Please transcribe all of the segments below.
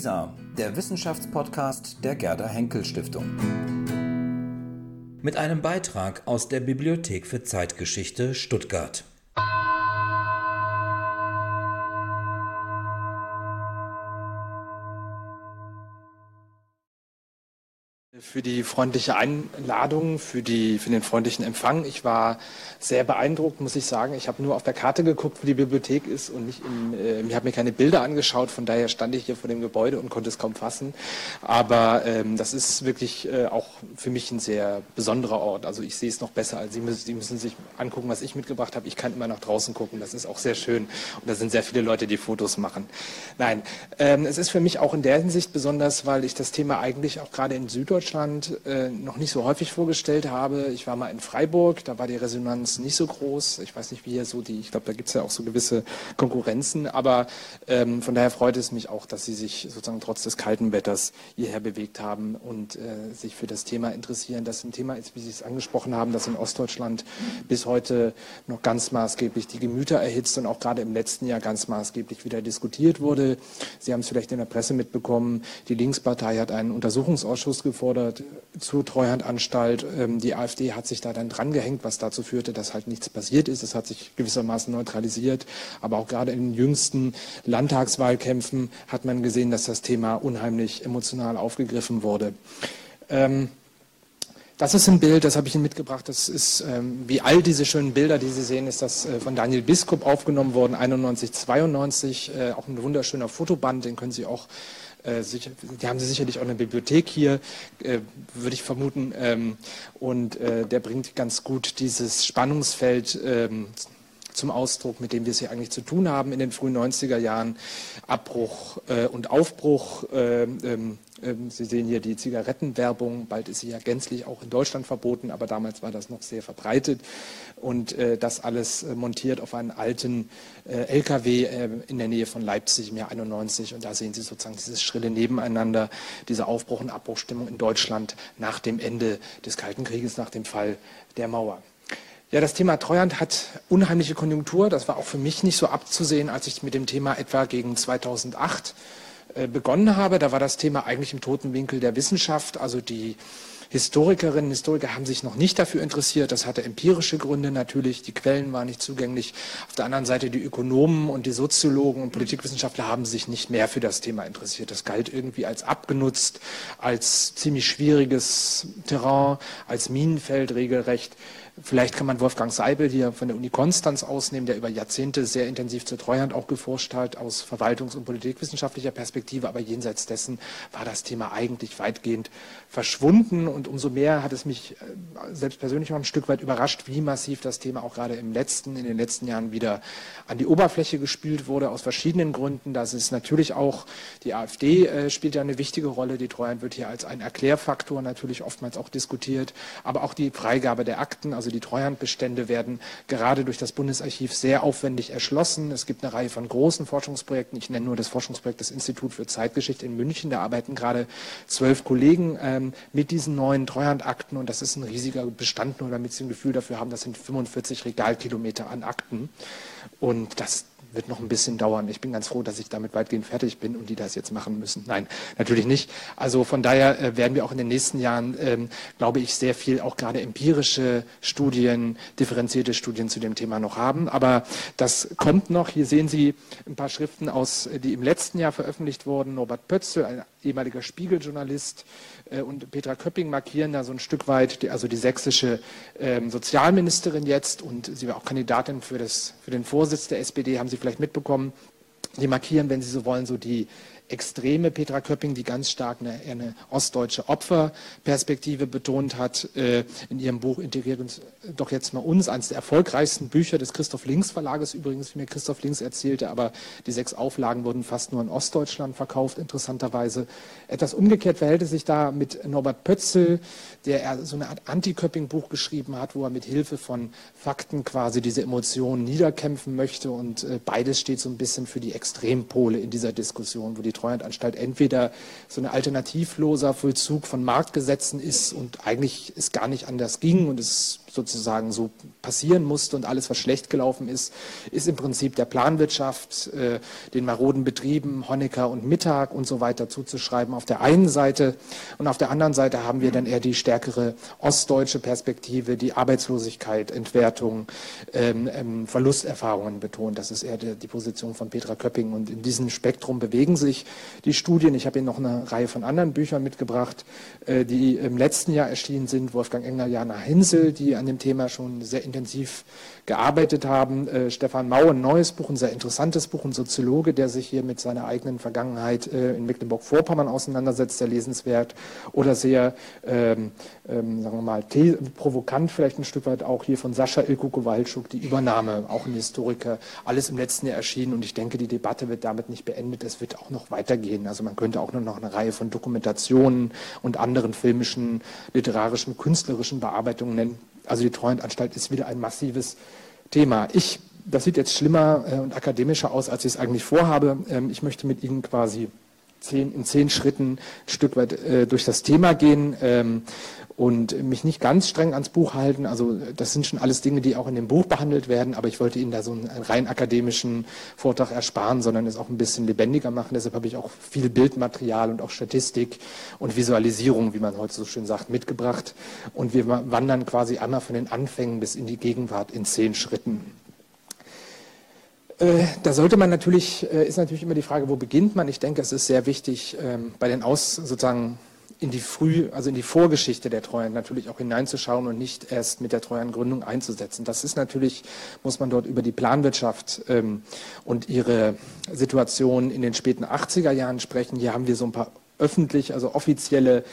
WISA, der Wissenschaftspodcast der Gerda Henkel Stiftung. Mit einem Beitrag aus der Bibliothek für Zeitgeschichte Stuttgart. Für die freundliche Einladung, für, die, für den freundlichen Empfang. Ich war sehr beeindruckt, muss ich sagen. Ich habe nur auf der Karte geguckt, wo die Bibliothek ist und nicht im, äh, ich habe mir keine Bilder angeschaut. Von daher stand ich hier vor dem Gebäude und konnte es kaum fassen. Aber ähm, das ist wirklich äh, auch für mich ein sehr besonderer Ort. Also ich sehe es noch besser als Sie. Müssen, Sie müssen sich angucken, was ich mitgebracht habe. Ich kann immer nach draußen gucken. Das ist auch sehr schön. Und da sind sehr viele Leute, die Fotos machen. Nein, ähm, es ist für mich auch in der Hinsicht besonders, weil ich das Thema eigentlich auch gerade in Süddeutschland Deutschland äh, noch nicht so häufig vorgestellt habe. Ich war mal in Freiburg, da war die Resonanz nicht so groß. Ich weiß nicht, wie hier so die, ich glaube, da gibt es ja auch so gewisse Konkurrenzen, aber ähm, von daher freut es mich auch, dass Sie sich sozusagen trotz des kalten Wetters hierher bewegt haben und äh, sich für das Thema interessieren. Das ein Thema ist, wie Sie es angesprochen haben, das in Ostdeutschland bis heute noch ganz maßgeblich die Gemüter erhitzt und auch gerade im letzten Jahr ganz maßgeblich wieder diskutiert wurde. Sie haben es vielleicht in der Presse mitbekommen, die Linkspartei hat einen Untersuchungsausschuss gefordert zur Treuhandanstalt. Ähm, die AfD hat sich da dann drangehängt, was dazu führte, dass halt nichts passiert ist. Es hat sich gewissermaßen neutralisiert. Aber auch gerade in den jüngsten Landtagswahlkämpfen hat man gesehen, dass das Thema unheimlich emotional aufgegriffen wurde. Ähm, das ist ein Bild, das habe ich Ihnen mitgebracht. Das ist, ähm, wie all diese schönen Bilder, die Sie sehen, ist das äh, von Daniel Biskup aufgenommen worden, 91, 92. Äh, auch ein wunderschöner Fotoband, den können Sie auch sicher, die haben sie sicherlich auch in der Bibliothek hier, äh, würde ich vermuten. Ähm, und äh, der bringt ganz gut dieses Spannungsfeld ähm, zum Ausdruck, mit dem wir es hier eigentlich zu tun haben in den frühen 90er Jahren. Abbruch äh, und Aufbruch. Äh, ähm, Sie sehen hier die Zigarettenwerbung. Bald ist sie ja gänzlich auch in Deutschland verboten, aber damals war das noch sehr verbreitet. Und äh, das alles äh, montiert auf einen alten äh, LKW in der Nähe von Leipzig im Jahr 91. Und da sehen Sie sozusagen dieses schrille Nebeneinander, diese Aufbruch- und Abbruchstimmung in Deutschland nach dem Ende des Kalten Krieges, nach dem Fall der Mauer. Ja, das Thema Treuhand hat unheimliche Konjunktur. Das war auch für mich nicht so abzusehen, als ich mit dem Thema etwa gegen 2008 äh, begonnen habe. Da war das Thema eigentlich im toten Winkel der Wissenschaft. Also die Historikerinnen und Historiker haben sich noch nicht dafür interessiert. Das hatte empirische Gründe natürlich. Die Quellen waren nicht zugänglich. Auf der anderen Seite die Ökonomen und die Soziologen und Politikwissenschaftler haben sich nicht mehr für das Thema interessiert. Das galt irgendwie als abgenutzt, als ziemlich schwieriges Terrain, als Minenfeld regelrecht. Vielleicht kann man Wolfgang Seibel hier von der Uni Konstanz ausnehmen, der über Jahrzehnte sehr intensiv zur Treuhand auch geforscht hat, aus verwaltungs- und politikwissenschaftlicher Perspektive. Aber jenseits dessen war das Thema eigentlich weitgehend verschwunden. Und umso mehr hat es mich äh, selbst persönlich noch ein Stück weit überrascht, wie massiv das Thema auch gerade im letzten, in den letzten Jahren wieder an die Oberfläche gespült wurde, aus verschiedenen Gründen. Das ist natürlich auch, die AfD äh, spielt ja eine wichtige Rolle. Die Treuhand wird hier als ein Erklärfaktor natürlich oftmals auch diskutiert. Aber auch die Freigabe der Akten, also die Treuhandbestände werden gerade durch das Bundesarchiv sehr aufwendig erschlossen. Es gibt eine Reihe von großen Forschungsprojekten. Ich nenne nur das Forschungsprojekt des Instituts für Zeitgeschichte in München. Da arbeiten gerade zwölf Kollegen ähm, mit diesen neuen Treuhandakten und das ist ein riesiger Bestand, nur damit Sie ein Gefühl dafür haben, das sind 45 Regalkilometer an Akten. Und das wird noch ein bisschen dauern. Ich bin ganz froh, dass ich damit weitgehend fertig bin und die das jetzt machen müssen. Nein, natürlich nicht. Also von daher äh, werden wir auch in den nächsten Jahren, ähm, glaube ich, sehr viel auch gerade empirische Studien, differenzierte Studien zu dem Thema noch haben. Aber das kommt noch. Hier sehen Sie ein paar Schriften aus, die im letzten Jahr veröffentlicht wurden. Norbert Pötzl, ein ehemaliger Spiegeljournalist, äh, und Petra Köpping markieren da so ein Stück weit, die, also die sächsische ähm, Sozialministerin jetzt und sie war auch Kandidatin für, das, für den Vorsitz der SPD, haben Sie vielleicht mitbekommen. Die markieren, wenn Sie so wollen, so die extreme Petra Köpping, die ganz stark eine, eine ostdeutsche Opferperspektive betont hat. Äh, in ihrem Buch Integriert uns doch jetzt mal uns, eines der erfolgreichsten Bücher des Christoph Links Verlages übrigens, wie mir Christoph Links erzählte, aber die sechs Auflagen wurden fast nur in Ostdeutschland verkauft, interessanterweise. Etwas umgekehrt verhält es sich da mit Norbert Pötzl, der so eine Art Anti-Köpping-Buch geschrieben hat, wo er mit Hilfe von Fakten quasi diese Emotionen niederkämpfen möchte und äh, beides steht so ein bisschen für die Extrempole in dieser Diskussion, wo die Treuhandanstalt entweder so ein alternativloser Vollzug von Marktgesetzen ist und eigentlich es gar nicht anders ging und es sozusagen so passieren musste und alles, was schlecht gelaufen ist, ist im Prinzip der Planwirtschaft, äh, den maroden Betrieben, Honecker und Mittag und so weiter zuzuschreiben auf der einen Seite. Und auf der anderen Seite haben wir dann eher die stärkere ostdeutsche Perspektive, die Arbeitslosigkeit, Entwertung, ähm, ähm, Verlusterfahrungen betont. Das ist eher die, Position von Petra Köpping. Und in diesem Spektrum bewegen sich die Studien. Ich habe Ihnen noch eine Reihe von anderen Büchern mitgebracht, äh, die im letzten Jahr erschienen sind. Wolfgang Engler, Jana Hinsel, die an dem Thema schon sehr intensiv gearbeitet haben. Äh, Stefan Mau, ein neues Buch, ein sehr interessantes Buch, ein Soziologe, der sich hier mit seiner eigenen Vergangenheit äh, in Mecklenburg-Vorpommern auseinandersetzt, sehr lesenswert oder sehr, ähm, ähm, sagen wir mal, provokant vielleicht ein Stück weit auch hier von Sascha Ilko Kowalczuk, die Übernahme, auch ein Historiker, alles im letzten Jahr erschienen und ich denke, die Debatte wird damit nicht beendet, es wird auch noch weitergehen. Also man könnte auch nur noch eine Reihe von Dokumentationen und anderen filmischen, literarischen, künstlerischen Bearbeitungen nennen. Also die Treuhandanstalt ist wieder ein massives Thema. Ich, das sieht jetzt schlimmer äh, und akademischer aus, als ich es eigentlich vorhabe. Ähm, ich möchte mit Ihnen quasi zehn, in zehn Schritten ein Stück weit äh, durch das Thema gehen. Ähm, und mich nicht ganz streng ans Buch halten. Also das sind schon alles Dinge, die auch in dem Buch behandelt werden, aber ich wollte Ihnen da so einen rein akademischen Vortrag ersparen, sondern es auch ein bisschen lebendiger machen. Deshalb habe ich auch viel Bildmaterial und auch Statistik und Visualisierung, wie man heute so schön sagt, mitgebracht. Und wir wandern quasi einmal von den Anfängen bis in die Gegenwart in zehn Schritten. Äh, da sollte man natürlich, äh, ist natürlich immer die Frage, wo beginnt man? Ich denke, es ist sehr wichtig, ähm, bei den Aus, sozusagen in die Früh, also in die Vorgeschichte der Treuhand natürlich auch hineinzuschauen und nicht erst mit der Treuhandgründung einzusetzen. Das ist natürlich, muss man dort über die Planwirtschaft ähm, und ihre Situation in den späten 80er Jahren sprechen. Hier haben wir so ein paar öffentlich, also offizielle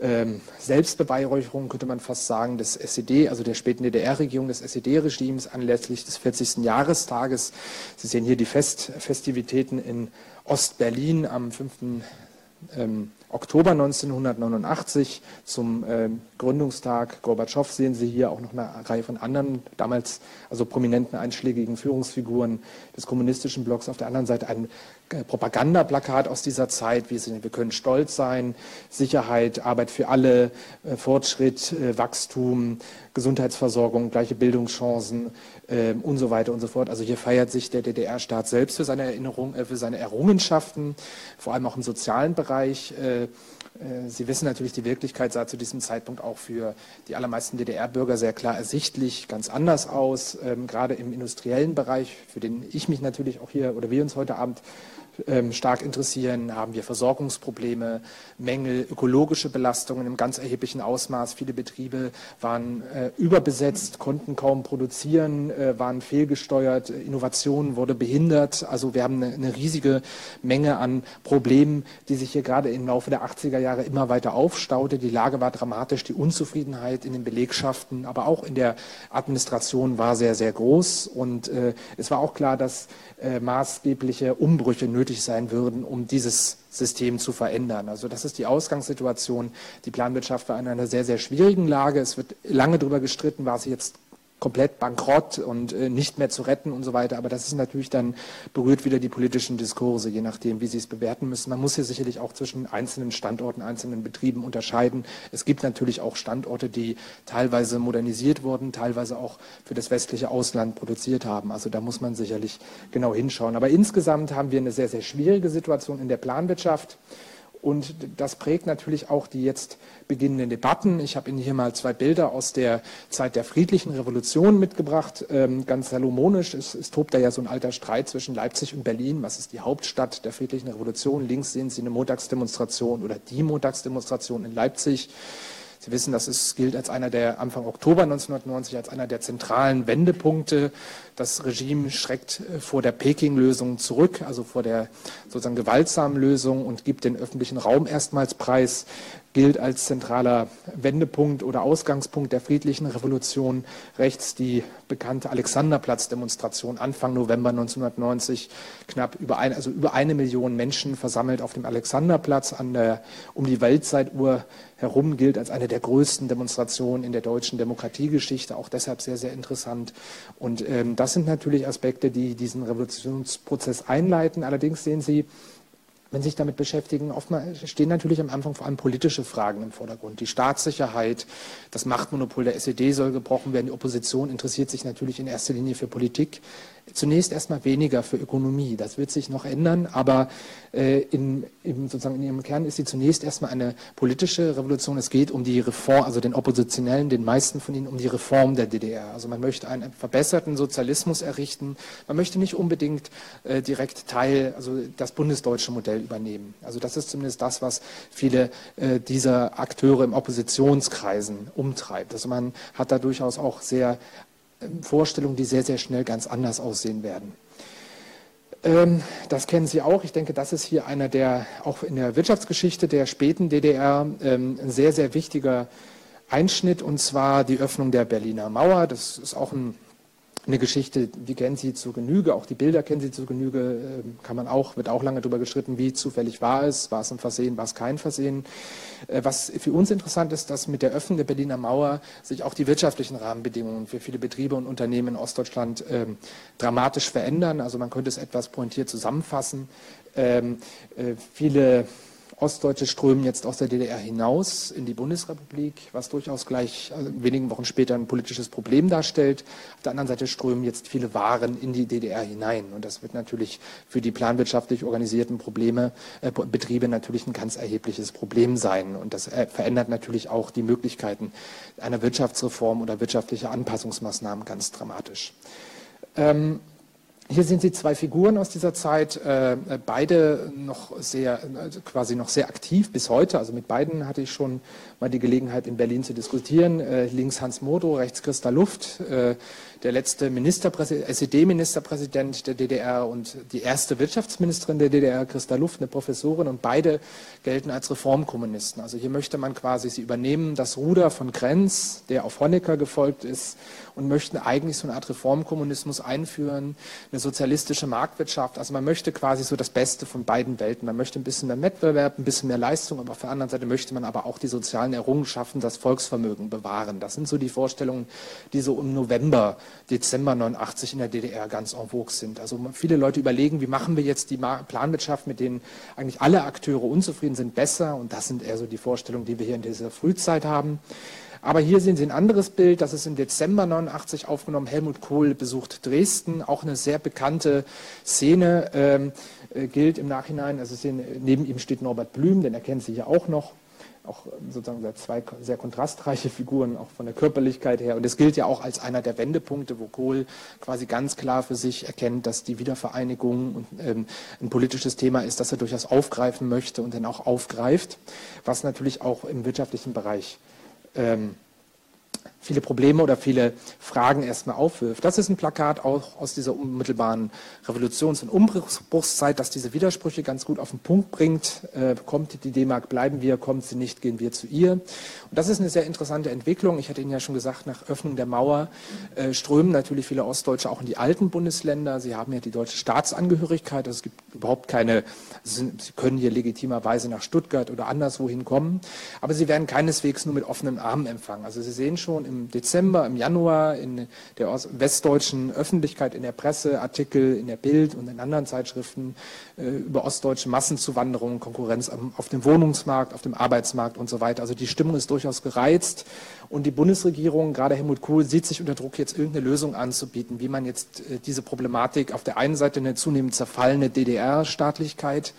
ähm, Selbstbeweihräucherung, könnte man fast sagen, des SED, also der späten DDR-Regierung, des SED-Regimes anlässlich des 40. Jahrestages. Sie sehen hier die Fest Festivitäten in Ostberlin am 5. Ähm, Oktober 1989 zum äh, Gründungstag Gorbatschow sehen Sie hier auch noch eine Reihe von anderen, damals also prominenten einschlägigen Führungsfiguren des kommunistischen Blocks. Auf der anderen Seite ein Propagandaplakat aus dieser Zeit. Wir, sind, wir können stolz sein, Sicherheit, Arbeit für alle, äh, Fortschritt, äh, Wachstum, Gesundheitsversorgung, gleiche Bildungschancen äh, und so weiter und so fort. Also hier feiert sich der DDR-Staat selbst für seine Erinnerung, äh, für seine Errungenschaften, vor allem auch im sozialen Bereich. Äh, äh, Sie wissen natürlich, die Wirklichkeit sah zu diesem Zeitpunkt auch für die allermeisten DDR-Bürger sehr klar ersichtlich ganz anders aus, ähm, gerade im industriellen Bereich, für den ich mich natürlich auch hier oder wir uns heute Abend ähm, stark interessieren, haben wir Versorgungsprobleme, Mängel, ökologische Belastungen im ganz erheblichen Ausmaß. Viele Betriebe waren äh, überbesetzt, konnten kaum produzieren, äh, waren fehlgesteuert, Innovation wurde behindert. Also wir haben eine, riesige Menge an Problemen, die sich hier gerade im Laufe der 80er Jahre immer weiter aufstaute. Die Lage war dramatisch, die Unzufriedenheit in den Belegschaften, aber auch in der Administration war sehr, sehr groß. Und äh, es war auch klar, dass äh, maßgebliche Umbrüche nötig sein würden, um dieses System zu verändern. Also das ist die Ausgangssituation. Die Planwirtschaft war in einer sehr, sehr schwierigen Lage. Es wird lange darüber gestritten, war sie jetzt komplett bankrott und äh, nicht mehr zu retten und so weiter. Aber das ist natürlich dann berührt wieder die politischen Diskurse, je nachdem, wie sie es bewerten müssen. Man muss hier sicherlich auch zwischen einzelnen Standorten, einzelnen Betrieben unterscheiden. Es gibt natürlich auch Standorte, die teilweise modernisiert wurden, teilweise auch für das westliche Ausland produziert haben. Also da muss man sicherlich genau hinschauen. Aber insgesamt haben wir eine sehr, sehr schwierige Situation in der Planwirtschaft. Und das prägt natürlich auch die jetzt beginnenden Debatten. Ich habe Ihnen hier mal zwei Bilder aus der Zeit der friedlichen Revolution mitgebracht. Ähm, ganz salomonisch. Es, es tobt da ja so ein alter Streit zwischen Leipzig und Berlin. Was ist die Hauptstadt der friedlichen Revolution? Links sehen Sie eine Montagsdemonstration oder die Montagsdemonstration in Leipzig. Sie wissen, das ist, gilt als einer der Anfang Oktober 1990 als einer der zentralen Wendepunkte. Das Regime schreckt äh, vor der Peking-Lösung zurück, also vor der sozusagen gewaltsamen Lösung und gibt den öffentlichen Raum erstmals preis gilt als zentraler Wendepunkt oder Ausgangspunkt der friedlichen Revolution. Rechts die bekannte Alexanderplatz-Demonstration Anfang November 1990. Knapp über, ein, also über eine Million Menschen versammelt auf dem Alexanderplatz an der, um die Weltzeituhr herum gilt als eine der größten Demonstrationen in der deutschen Demokratiegeschichte. Auch deshalb sehr, sehr interessant. Und ähm, das sind natürlich Aspekte, die diesen Revolutionsprozess einleiten. Allerdings sehen Sie, wenn sich damit beschäftigen, oftmals stehen natürlich am Anfang vor allem politische Fragen im Vordergrund. Die Staatssicherheit, das Machtmonopol der SED soll gebrochen werden. Die Opposition interessiert sich natürlich in erster Linie für Politik. Zunächst erstmal weniger für Ökonomie. Das wird sich noch ändern, aber äh, in, in, sozusagen in ihrem Kern ist sie zunächst erstmal eine politische Revolution. Es geht um die Reform, also den Oppositionellen, den meisten von ihnen, um die Reform der DDR. Also man möchte einen verbesserten Sozialismus errichten. Man möchte nicht unbedingt äh, direkt Teil, also das bundesdeutsche Modell übernehmen. Also das ist zumindest das, was viele äh, dieser Akteure im Oppositionskreisen umtreibt. Also man hat da durchaus auch sehr Vorstellungen, die sehr, sehr schnell ganz anders aussehen werden. Ähm, das kennen Sie auch. Ich denke, das ist hier einer der, auch in der Wirtschaftsgeschichte der späten DDR, ähm, ein sehr, sehr wichtiger Einschnitt, und zwar die Öffnung der Berliner Mauer. Das ist auch ein eine Geschichte, die kennen Sie zu Genüge, auch die Bilder kennen Sie zu Genüge, ähm, kann man auch, wird auch lange darüber gestritten, wie zufällig war es, war es ein Versehen, war es kein Versehen. Äh, was für uns interessant ist, dass mit der Öffnung der Berliner Mauer sich auch die wirtschaftlichen Rahmenbedingungen für viele Betriebe und Unternehmen in Ostdeutschland ähm, dramatisch verändern. Also man könnte es etwas pointiert zusammenfassen. Ähm, äh, viele Ostdeutsche strömen jetzt aus der DDR hinaus in die Bundesrepublik, was durchaus gleich also wenigen Wochen später ein politisches Problem darstellt. Auf der anderen Seite strömen jetzt viele Waren in die DDR hinein. Und das wird natürlich für die planwirtschaftlich organisierten Probleme, äh, Betriebe natürlich ein ganz erhebliches Problem sein. Und das äh, verändert natürlich auch die Möglichkeiten einer Wirtschaftsreform oder wirtschaftlicher Anpassungsmaßnahmen ganz dramatisch. Ähm, hier sehen Sie zwei Figuren aus dieser Zeit, äh, beide noch sehr, also quasi noch sehr aktiv bis heute. Also mit beiden hatte ich schon mal die Gelegenheit, in Berlin zu diskutieren. Äh, links Hans Modo, rechts Christa Luft, äh, der letzte SED-Ministerpräsident der DDR und die erste Wirtschaftsministerin der DDR, Christa Luft, eine Professorin. Und beide gelten als Reformkommunisten. Also hier möchte man quasi, sie übernehmen das Ruder von Krenz, der auf Honecker gefolgt ist, und möchten eigentlich so eine Art Reformkommunismus einführen, eine sozialistische Marktwirtschaft. Also man möchte quasi so das Beste von beiden Welten. Man möchte ein bisschen mehr Wettbewerb, ein bisschen mehr Leistung, aber auf der anderen Seite möchte man aber auch die sozialen Errungenschaften, das Volksvermögen bewahren. Das sind so die Vorstellungen, die so im November, Dezember 89 in der DDR ganz en vogue sind. Also viele Leute überlegen, wie machen wir jetzt die Planwirtschaft, mit denen eigentlich alle Akteure unzufrieden sind, besser. Und das sind eher so die Vorstellungen, die wir hier in dieser Frühzeit haben. Aber hier sehen Sie ein anderes Bild, das ist im Dezember 89 aufgenommen. Helmut Kohl besucht Dresden, auch eine sehr bekannte Szene, ähm, äh, gilt im Nachhinein. Also sehen, neben ihm steht Norbert Blüm, den erkennen Sie hier auch noch. Auch sozusagen zwei sehr kontrastreiche Figuren, auch von der Körperlichkeit her. Und es gilt ja auch als einer der Wendepunkte, wo Kohl quasi ganz klar für sich erkennt, dass die Wiedervereinigung ähm, ein politisches Thema ist, das er durchaus aufgreifen möchte und dann auch aufgreift, was natürlich auch im wirtschaftlichen Bereich ähm, viele Probleme oder viele Fragen erstmal aufwirft. Das ist ein Plakat auch aus dieser unmittelbaren Revolutions- und Umbruchszeit, das diese Widersprüche ganz gut auf den Punkt bringt. Äh, kommt die D-Mark, bleiben wir, kommt sie nicht, gehen wir zu ihr. Und das ist eine sehr interessante Entwicklung. Ich hatte Ihnen ja schon gesagt, nach Öffnung der Mauer äh, strömen natürlich viele Ostdeutsche auch in die alten Bundesländer. Sie haben ja die deutsche Staatsangehörigkeit. Also es gibt überhaupt keine, sie können hier legitimerweise nach Stuttgart oder anderswohin kommen. Aber sie werden keineswegs nur mit offenen Armen empfangen. Also Sie sehen schon, im Dezember, im Januar in der westdeutschen Öffentlichkeit, in der Presse, Artikel in der Bild und in anderen Zeitschriften äh, über ostdeutsche Massenzuwanderung, Konkurrenz auf dem Wohnungsmarkt, auf dem Arbeitsmarkt und so weiter. Also die Stimmung ist durchaus gereizt und die Bundesregierung, gerade Helmut Kohl, sieht sich unter Druck, jetzt irgendeine Lösung anzubieten, wie man jetzt äh, diese Problematik auf der einen Seite eine zunehmend zerfallene DDR-Staatlichkeit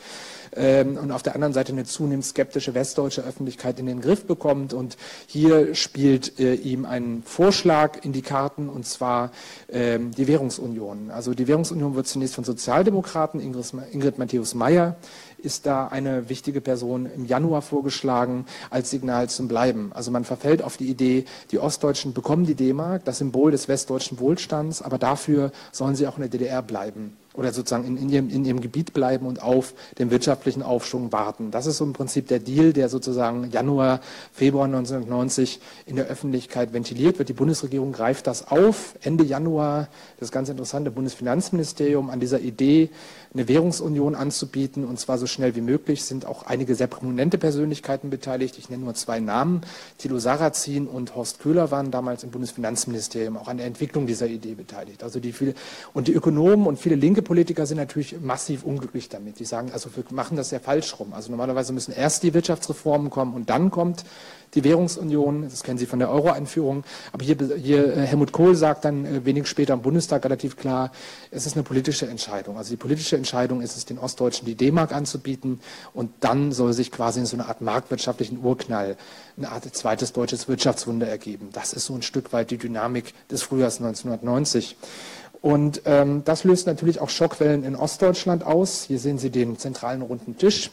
ähm, und auf der anderen Seite eine zunehmend skeptische westdeutsche Öffentlichkeit in den Griff bekommt. Und hier spielt äh, ihm ein Vorschlag in die Karten, und zwar ähm, die Währungsunion. Also die Währungsunion wird zunächst von Sozialdemokraten, Ingrid, Ingrid Matthäus-Meyer, ist da eine wichtige Person im Januar vorgeschlagen als Signal zum Bleiben. Also man verfällt auf die Idee, die Ostdeutschen bekommen die D-Mark, das Symbol des westdeutschen Wohlstands, aber dafür sollen sie auch in der DDR bleiben oder sozusagen in, in, ihrem, in ihrem Gebiet bleiben und auf den wirtschaftlichen Aufschwung warten. Das ist so im Prinzip der Deal, der sozusagen Januar, Februar 1990 in der Öffentlichkeit ventiliert wird. Die Bundesregierung greift das auf. Ende Januar, das ganz interessante Bundesfinanzministerium an dieser Idee eine Währungsunion anzubieten und zwar so schnell wie möglich. Sind auch einige sehr prominente Persönlichkeiten beteiligt. Ich nenne nur zwei Namen. Thilo Sarrazin und Horst Köhler waren damals im Bundesfinanzministerium auch an der Entwicklung dieser Idee beteiligt. Also die viele, und die Ökonomen und viele linke Politiker sind natürlich massiv unglücklich damit. Die sagen, also wir machen das ja falsch rum. Also normalerweise müssen erst die Wirtschaftsreformen kommen und dann kommt die Währungsunion, das kennen Sie von der Euro-Einführung. Aber hier, hier äh, Helmut Kohl sagt dann äh, wenig später im Bundestag relativ klar, es ist eine politische Entscheidung. Also die politische Entscheidung ist es, den Ostdeutschen die D-Mark anzubieten und dann soll sich quasi in so einer Art marktwirtschaftlichen Urknall eine Art zweites deutsches Wirtschaftswunder ergeben. Das ist so ein Stück weit die Dynamik des Frühjahrs 1990. Und ähm, das löst natürlich auch Schockwellen in Ostdeutschland aus. Hier sehen Sie den zentralen runden Tisch.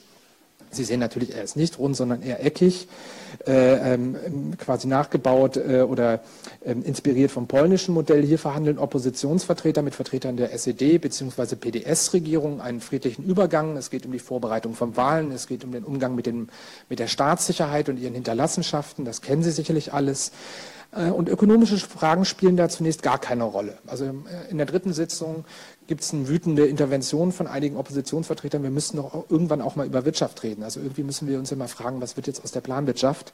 Sie sehen natürlich, er ist nicht rund, sondern eher eckig, äh, ähm, quasi nachgebaut äh, oder äh, inspiriert vom polnischen Modell. Hier verhandeln Oppositionsvertreter mit Vertretern der SED bzw. PDS-Regierung einen friedlichen Übergang. Es geht um die Vorbereitung von Wahlen, es geht um den Umgang mit, dem, mit der Staatssicherheit und ihren Hinterlassenschaften. Das kennen Sie sicherlich alles. Äh, und ökonomische Fragen spielen da zunächst gar keine Rolle. Also äh, in der dritten Sitzung gibt es eine wütende Intervention von einigen Oppositionsvertretern. Wir müssen doch irgendwann auch mal über Wirtschaft reden. Also irgendwie müssen wir uns immer fragen, was wird jetzt aus der Planwirtschaft?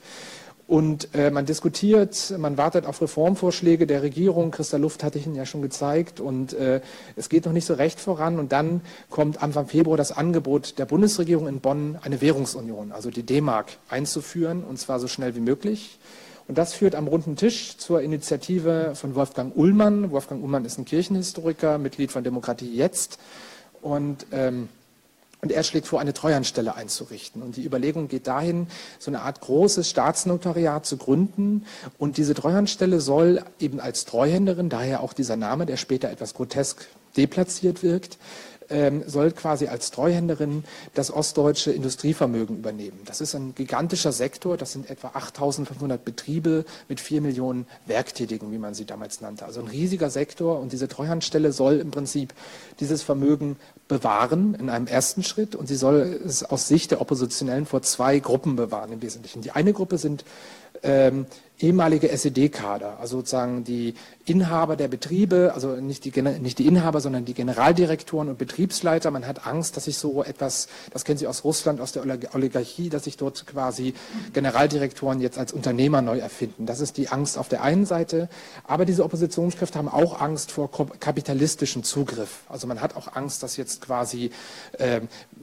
Und äh, man diskutiert, man wartet auf Reformvorschläge der Regierung. Christa Luft hatte ich Ihnen ja schon gezeigt. Und äh, es geht noch nicht so recht voran. Und dann kommt Anfang Februar das Angebot der Bundesregierung in Bonn, eine Währungsunion, also die D-Mark, einzuführen, und zwar so schnell wie möglich. Und das führt am runden Tisch zur Initiative von Wolfgang Ullmann. Wolfgang Ullmann ist ein Kirchenhistoriker, Mitglied von Demokratie Jetzt. Und, ähm, und er schlägt vor, eine Treuhandstelle einzurichten. Und die Überlegung geht dahin, so eine Art großes Staatsnotariat zu gründen. Und diese Treuhandstelle soll eben als Treuhänderin, daher auch dieser Name, der später etwas grotesk deplatziert wirkt, ähm, soll quasi als Treuhänderin das ostdeutsche Industrievermögen übernehmen. Das ist ein gigantischer Sektor, das sind etwa 8500 Betriebe mit vier Millionen Werktätigen, wie man sie damals nannte. Also ein riesiger Sektor und diese Treuhandstelle soll im Prinzip dieses Vermögen bewahren in einem ersten Schritt und sie soll es aus Sicht der Oppositionellen vor zwei Gruppen bewahren im Wesentlichen. Die eine Gruppe sind ähm, ehemalige SED-Kader, also sozusagen die Inhaber der Betriebe, also nicht die, nicht die Inhaber, sondern die Generaldirektoren und Betriebsleiter. Man hat Angst, dass sich so etwas, das kennen Sie aus Russland, aus der Oligarchie, dass sich dort quasi Generaldirektoren jetzt als Unternehmer neu erfinden. Das ist die Angst auf der einen Seite. Aber diese Oppositionskräfte haben auch Angst vor kapitalistischen Zugriff. Also man hat auch Angst, dass jetzt quasi äh,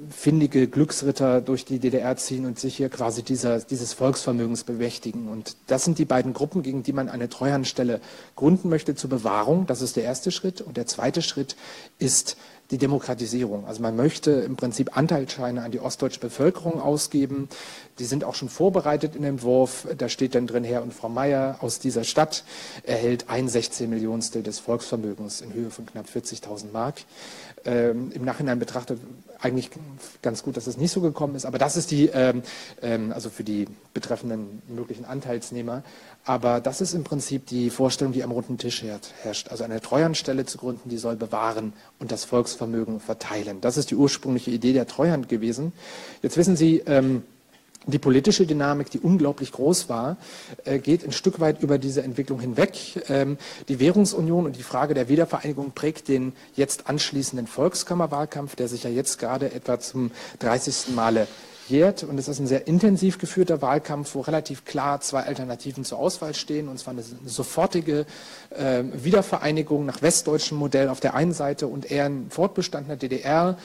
findige Glücksritter durch die DDR ziehen und sich hier quasi dieser, dieses Volksvermögens bemächtigen. Und das sind die beiden Gruppen, gegen die man eine Treuhandstelle gründen möchte zur Bewahrung. Das ist der erste Schritt. Und der zweite Schritt ist die Demokratisierung. Also man möchte im Prinzip Anteilsscheine an die ostdeutsche Bevölkerung ausgeben. Die sind auch schon vorbereitet in dem Entwurf. Da steht dann drin, Herr und Frau Meier aus dieser Stadt erhält ein 16 Millionstel des Volksvermögens in Höhe von knapp 40.000 Mark. Ähm, Im Nachhinein betrachtet eigentlich ganz gut, dass es nicht so gekommen ist. Aber das ist die, ähm, ähm, also für die betreffenden möglichen Anteilsnehmer. Aber das ist im Prinzip die Vorstellung, die am runden Tisch herrscht. Also eine Treuhandstelle zu gründen, die soll bewahren und das Volksvermögen verteilen. Das ist die ursprüngliche Idee der Treuhand gewesen. Jetzt wissen Sie, ähm, die politische Dynamik, die unglaublich groß war, äh, geht ein Stück weit über diese Entwicklung hinweg. Ähm, die Währungsunion und die Frage der Wiedervereinigung prägt den jetzt anschließenden Volkskammerwahlkampf, der sich ja jetzt gerade etwa zum 30. Male jährt. Und es ist ein sehr intensiv geführter Wahlkampf, wo relativ klar zwei Alternativen zur Auswahl stehen. Und zwar eine, sofortige äh, Wiedervereinigung nach westdeutschem Modell auf der einen Seite und eher ein Fortbestand der DDR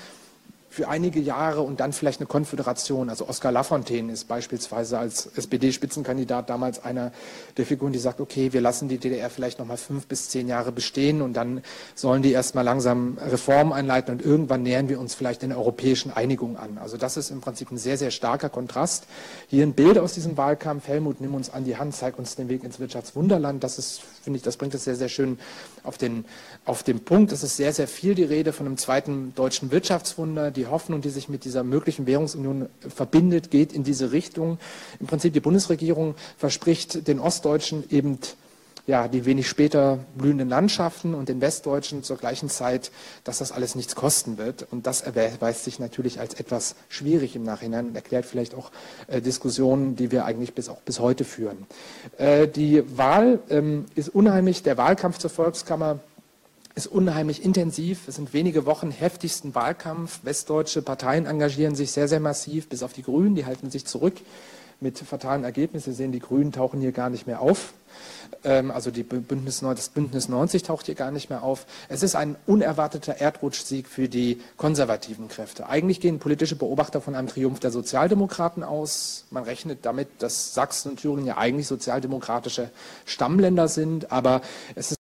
für einige Jahre und dann vielleicht eine Konföderation. Also Oskar Lafontaine ist beispielsweise als SPD-Spitzenkandidat damals einer der Figuren, die sagt, okay, wir lassen die DDR vielleicht noch mal fünf bis zehn Jahre bestehen und dann sollen die erstmal langsam Reformen einleiten und irgendwann nähern wir uns vielleicht der europäischen Einigung an. Also das ist im Prinzip ein sehr, sehr starker Kontrast. Hier ein Bild aus diesem Wahlkampf. Helmut, nimm uns an die Hand, zeig uns den Weg ins Wirtschaftswunderland. Das ist, finde ich, das bringt es sehr, sehr schön auf den, auf den Punkt. Es ist sehr, sehr viel die Rede von einem zweiten deutschen Wirtschaftswunder. Die Hoffnung, die sich mit dieser möglichen Währungsunion verbindet, geht in diese Richtung. Im Prinzip die Bundesregierung verspricht den Ostdeutschen eben ja, die wenig später blühenden Landschaften und den Westdeutschen zur gleichen Zeit, dass das alles nichts kosten wird. Und das erweist sich natürlich als etwas schwierig im Nachhinein und erklärt vielleicht auch äh, Diskussionen, die wir eigentlich bis auch bis heute führen. Äh, die Wahl ähm, ist unheimlich, der Wahlkampf zur Volkskammer ist unheimlich intensiv. Es sind wenige Wochen heftigsten Wahlkampf. Westdeutsche Parteien engagieren sich sehr, sehr massiv, bis auf die Grünen, die halten sich zurück mit fatalen Ergebnissen. Sie sehen, die Grünen tauchen hier gar nicht mehr auf. Ähm, also Bündnis, das Bündnis 90 taucht hier gar nicht mehr auf. Es ist ein unerwarteter Erdrutschsieg für die konservativen Kräfte. Eigentlich gehen politische Beobachter von einem Triumph der Sozialdemokraten aus. Man rechnet damit, dass Sachsen und Thüringen ja eigentlich sozialdemokratische Stammländer sind, aber es ist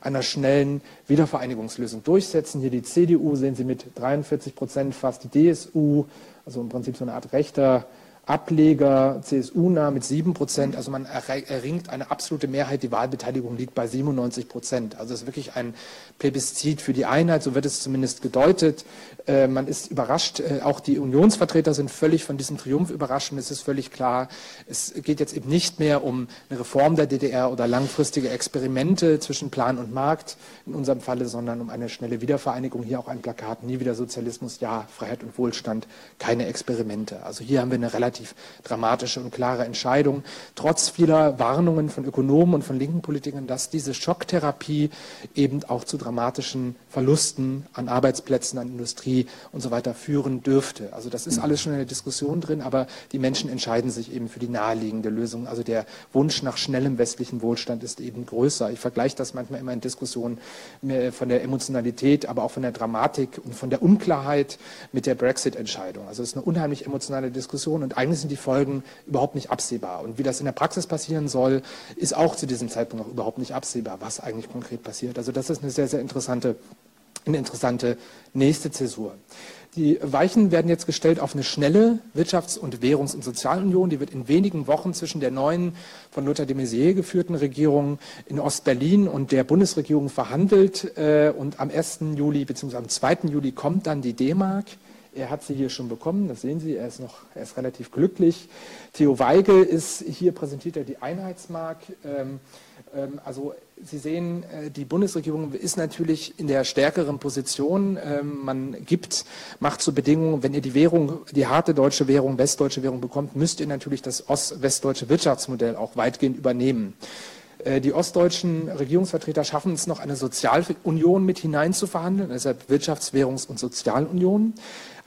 einer schnellen Wiedervereinigungslösung durchsetzen. Hier die CDU sehen Sie mit 43 Prozent fast, die DSU, also im Prinzip so eine Art rechter Ableger CSU-nah mit 7 Prozent. Also man erringt eine absolute Mehrheit. Die Wahlbeteiligung liegt bei 97 Prozent. Also es ist wirklich ein Plebiszit für die Einheit, so wird es zumindest gedeutet. Äh, man ist überrascht, äh, auch die Unionsvertreter sind völlig von diesem Triumph überrascht. Es ist völlig klar, es geht jetzt eben nicht mehr um eine Reform der DDR oder langfristige Experimente zwischen Plan und Markt in unserem Falle, sondern um eine schnelle Wiedervereinigung. Hier auch ein Plakat, nie wieder Sozialismus, ja, Freiheit und Wohlstand, keine Experimente. Also hier haben wir eine relativ relativ dramatische und klare Entscheidung, trotz vieler Warnungen von Ökonomen und von linken Politikern, dass diese Schocktherapie eben auch zu dramatischen Verlusten an Arbeitsplätzen, an Industrie und so weiter führen dürfte. Also das ist alles schon in der Diskussion drin, aber die Menschen entscheiden sich eben für die naheliegende Lösung. Also der Wunsch nach schnellem westlichen Wohlstand ist eben größer. Ich vergleiche das manchmal immer in Diskussionen von der Emotionalität, aber auch von der Dramatik und von der Unklarheit mit der Brexit-Entscheidung. Also es ist eine unheimlich emotionale Diskussion und eigentlich sind die Folgen überhaupt nicht absehbar. Und wie das in der Praxis passieren soll, ist auch zu diesem Zeitpunkt noch überhaupt nicht absehbar, was eigentlich konkret passiert. Also das ist eine sehr, sehr interessante, eine interessante nächste Zäsur. Die Weichen werden jetzt gestellt auf eine schnelle Wirtschafts- und Währungs- und Sozialunion. Die wird in wenigen Wochen zwischen der neuen von Lothar de Maizière geführten Regierung in Ostberlin und der Bundesregierung verhandelt. Äh, und am 1. Juli bzw. am 2. Juli kommt dann die D-Mark. Er hat sie hier schon bekommen, das sehen Sie, er ist noch, er ist relativ glücklich. Theo Weigel ist, hier präsentiert er die Einheitsmark. Ähm, ähm, also Sie sehen, äh, die Bundesregierung ist natürlich in der stärkeren Position. Ähm, man gibt, macht zur Bedingung, wenn ihr die Währung, die harte deutsche Währung, westdeutsche Währung bekommt, müsst ihr natürlich das ost-westdeutsche Wirtschaftsmodell auch weitgehend übernehmen. Äh, die ostdeutschen Regierungsvertreter schaffen es noch, eine Sozialunion mit hineinzuverhandeln, deshalb Wirtschafts-, Währungs- und Sozialunion.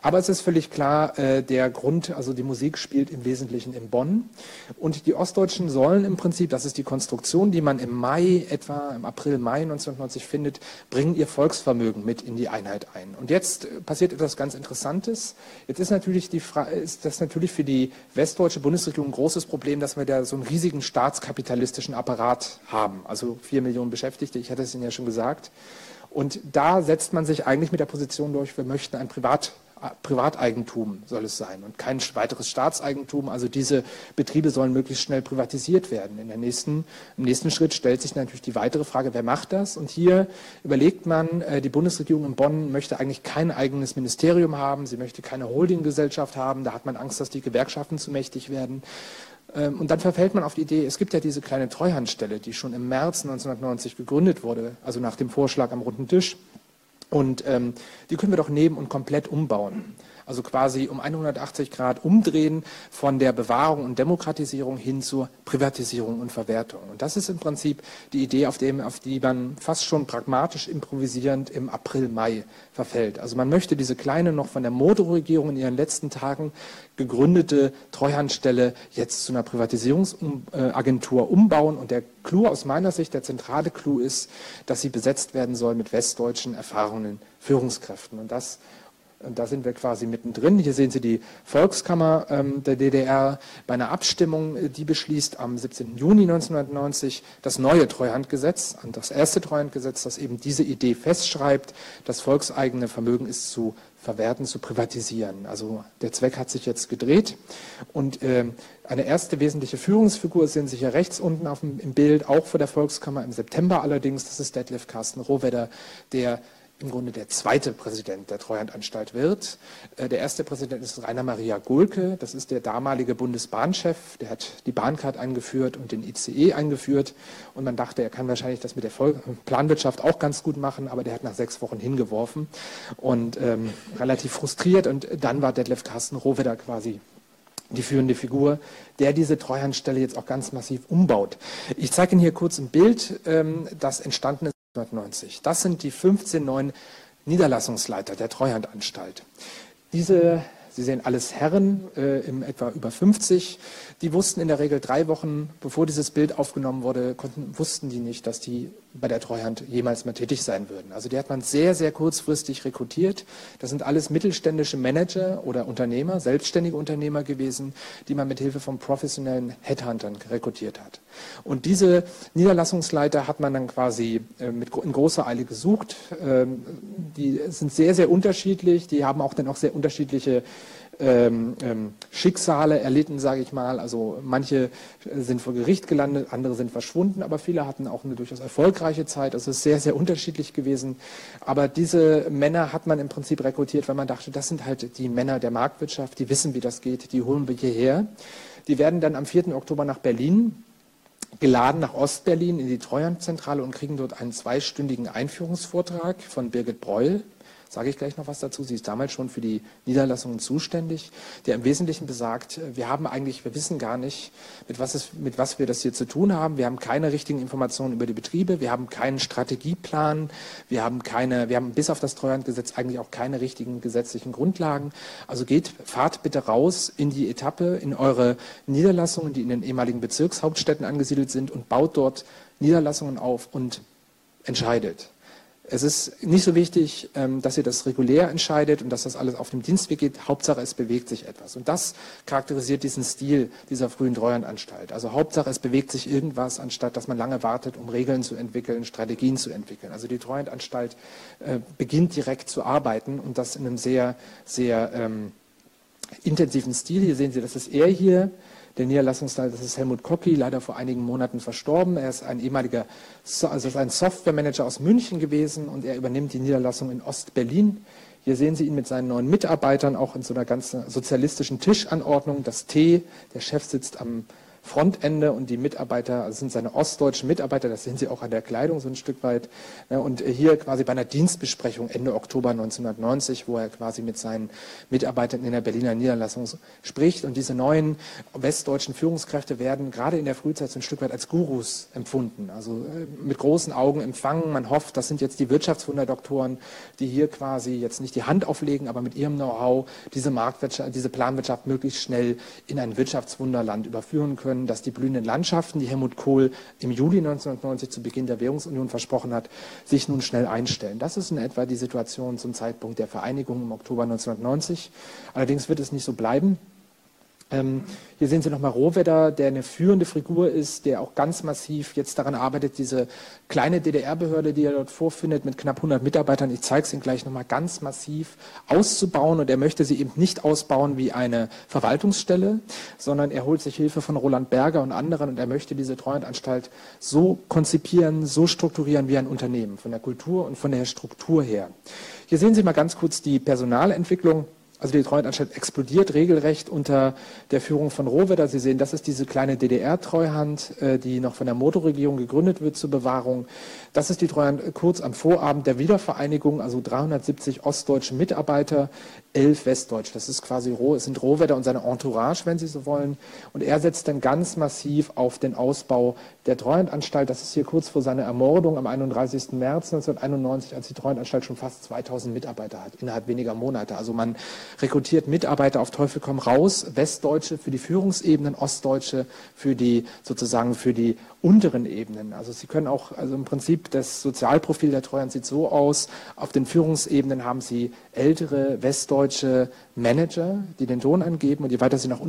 Aber es ist völlig klar, äh, der Grund, also die Musik spielt im Wesentlichen in Bonn. Und die Ostdeutschen sollen im Prinzip, das ist die Konstruktion, die man im Mai, etwa im April, Mai 1990 findet, bringen ihr Volksvermögen mit in die Einheit ein. Und jetzt äh, passiert etwas ganz Interessantes. Jetzt ist natürlich die Fra ist das natürlich für die westdeutsche Bundesregierung ein großes Problem, dass wir da so einen riesigen staatskapitalistischen Apparat haben. Also vier Millionen Beschäftigte, ich hatte es Ihnen ja schon gesagt. Und da setzt man sich eigentlich mit der Position durch, wir möchten ein Privat Privateigentum soll es sein und kein weiteres Staatseigentum. Also diese Betriebe sollen möglichst schnell privatisiert werden. In der nächsten, Im nächsten Schritt stellt sich natürlich die weitere Frage, wer macht das? Und hier überlegt man, äh, die Bundesregierung in Bonn möchte eigentlich kein eigenes Ministerium haben, sie möchte keine Holdinggesellschaft haben, da hat man Angst, dass die Gewerkschaften zu mächtig werden. Ähm, und dann verfällt man auf die Idee, es gibt ja diese kleine Treuhandstelle, die schon im März 1990 gegründet wurde, also nach dem Vorschlag am runden Tisch. Und ähm, die können wir doch nehmen und komplett umbauen. Also quasi um 180 Grad umdrehen von der Bewahrung und Demokratisierung hin zur Privatisierung und Verwertung. Und das ist im Prinzip die Idee, auf, dem, auf die man fast schon pragmatisch improvisierend im April, Mai verfällt. Also man möchte diese kleine, noch von der Motorregierung in ihren letzten Tagen gegründete Treuhandstelle jetzt zu einer Privatisierungsagentur umbauen. Und der Clou aus meiner Sicht, der zentrale Clou ist, dass sie besetzt werden soll mit westdeutschen erfahrenen Führungskräften. Und das und da sind wir quasi mittendrin. Hier sehen Sie die Volkskammer ähm, der DDR bei einer Abstimmung, äh, die beschließt am 17. Juni 1990 das neue Treuhandgesetz, das erste Treuhandgesetz, das eben diese Idee festschreibt, das volkseigene Vermögen ist zu verwerten, zu privatisieren. Also der Zweck hat sich jetzt gedreht. Und äh, eine erste wesentliche Führungsfigur sehen Sie hier rechts unten auf dem, im Bild, auch vor der Volkskammer im September allerdings. Das ist Detlef Carsten Rohwedder, der im Grunde der zweite Präsident der Treuhandanstalt wird. Äh, der erste Präsident ist Rainer Maria Gulke, das ist der damalige Bundesbahnchef, der hat die Bahncard eingeführt und den ICE eingeführt und man dachte, er kann wahrscheinlich das mit der Planwirtschaft auch ganz gut machen, aber der hat nach sechs Wochen hingeworfen und ähm, relativ frustriert und dann war Detlef Carsten Rohwedder quasi die führende Figur, der diese Treuhandstelle jetzt auch ganz massiv umbaut. Ich zeige Ihnen hier kurz ein Bild, ähm, das entstanden ist 1990. Das sind die 15 neuen Niederlassungsleiter der Treuhandanstalt. Diese Sie sehen alles Herren, äh, im etwa über 50. Die wussten in der Regel drei Wochen, bevor dieses Bild aufgenommen wurde, konnten, wussten die nicht, dass die bei der Treuhand jemals mal tätig sein würden. Also die hat man sehr, sehr kurzfristig rekrutiert. Das sind alles mittelständische Manager oder Unternehmer, selbstständige Unternehmer gewesen, die man mit Hilfe von professionellen Headhuntern rekrutiert hat. Und diese Niederlassungsleiter hat man dann quasi äh, mit, in großer Eile gesucht. Ähm, die sind sehr, sehr unterschiedlich. Die haben auch dann auch sehr unterschiedliche ähm, ähm, Schicksale erlitten, sage ich mal. Also manche sind vor Gericht gelandet, andere sind verschwunden, aber viele hatten auch eine durchaus erfolgreiche Zeit. Also es ist sehr, sehr unterschiedlich gewesen. Aber diese Männer hat man im Prinzip rekrutiert, weil man dachte, das sind halt die Männer der Marktwirtschaft, die wissen, wie das geht, die holen wir hierher. Die werden dann am 4. Oktober nach Berlin geladen nach Ostberlin in die Treuhandzentrale und kriegen dort einen zweistündigen Einführungsvortrag von Birgit Breul sage ich gleich noch was dazu. Sie ist damals schon für die Niederlassungen zuständig, der im Wesentlichen besagt, wir haben eigentlich, wir wissen gar nicht, mit was, es, mit was wir das hier zu tun haben. Wir haben keine richtigen Informationen über die Betriebe, wir haben keinen Strategieplan, wir haben keine, wir haben bis auf das Treuhandgesetz eigentlich auch keine richtigen gesetzlichen Grundlagen. Also geht, fahrt bitte raus in die Etappe, in eure Niederlassungen, die in den ehemaligen Bezirkshauptstädten angesiedelt sind und baut dort Niederlassungen auf und entscheidet. Es ist nicht so wichtig, ähm, dass ihr das regulär entscheidet und dass das alles auf dem Dienstweg geht. Hauptsache, es bewegt sich etwas. Und das charakterisiert diesen Stil dieser frühen Treuhandanstalt. Also Hauptsache, es bewegt sich irgendwas, anstatt dass man lange wartet, um Regeln zu entwickeln, Strategien zu entwickeln. Also die Treuhandanstalt äh, beginnt direkt zu arbeiten und das in einem sehr, sehr ähm, intensiven Stil. Hier sehen Sie, das ist er hier der Niederlassungsleiter, das ist Helmut Kocki, leider vor einigen Monaten verstorben. Er ist ein ehemaliger, also ist ein Softwaremanager aus München gewesen und er übernimmt die Niederlassung in Ostberlin. Hier sehen Sie ihn mit seinen neuen Mitarbeitern, auch in so einer ganz sozialistischen Tischanordnung. Das T, der Chef sitzt am Frontende und die Mitarbeiter, also sind seine ostdeutschen Mitarbeiter, das sehen Sie auch an der Kleidung so ein Stück weit. Und hier quasi bei einer Dienstbesprechung Ende Oktober 1990, wo er quasi mit seinen Mitarbeitern in der Berliner Niederlassung spricht. Und diese neuen westdeutschen Führungskräfte werden gerade in der Frühzeit so ein Stück weit als Gurus empfunden. Also äh, mit großen Augen empfangen. Man hofft, das sind jetzt die Wirtschaftswunderdoktoren, die hier quasi jetzt nicht die Hand auflegen, aber mit ihrem Know-how diese Marktwirtschaft, diese Planwirtschaft möglichst schnell in ein Wirtschaftswunderland überführen können können, dass die blühenden Landschaften, die Helmut Kohl im Juli 1990 zu Beginn der Währungsunion versprochen hat, sich nun schnell einstellen. Das ist in etwa die Situation zum Zeitpunkt der Vereinigung im Oktober 1990. Allerdings wird es nicht so bleiben. Ähm, hier sehen Sie nochmal Rohwedder, der eine führende Figur ist, der auch ganz massiv jetzt daran arbeitet, diese kleine DDR-Behörde, die er dort vorfindet, mit knapp 100 Mitarbeitern, ich zeige es Ihnen gleich nochmal, ganz massiv auszubauen. Und er möchte sie eben nicht ausbauen wie eine Verwaltungsstelle, sondern er holt sich Hilfe von Roland Berger und anderen und er möchte diese Treuhandanstalt so konzipieren, so strukturieren wie ein Unternehmen, von der Kultur und von der Struktur her. Hier sehen Sie mal ganz kurz die Personalentwicklung. Also die Treuhandanstalt explodiert regelrecht unter der Führung von Rohwedder. Sie sehen, das ist diese kleine DDR-Treuhand, äh, die noch von der Motorregierung gegründet wird zur Bewahrung. Das ist die Treuhand kurz am Vorabend der Wiedervereinigung, also 370 ostdeutsche Mitarbeiter, elf westdeutsche. Das ist quasi es sind Rohwedder und seine Entourage, wenn Sie so wollen. Und er setzt dann ganz massiv auf den Ausbau der Treuhandanstalt. Das ist hier kurz vor seiner Ermordung am 31. März 1991, als die Treuhandanstalt schon fast 2000 Mitarbeiter hat, innerhalb weniger Monate. Also man rekrutiert Mitarbeiter auf Teufel komm raus, Westdeutsche für die Führungsebenen, Ostdeutsche für die sozusagen für die unteren Ebenen. Also Sie können auch, also im Prinzip das Sozialprofil der Treuhand sieht so aus, auf den Führungsebenen haben Sie ältere westdeutsche Manager, die den Ton angeben und je weiter Sie nach,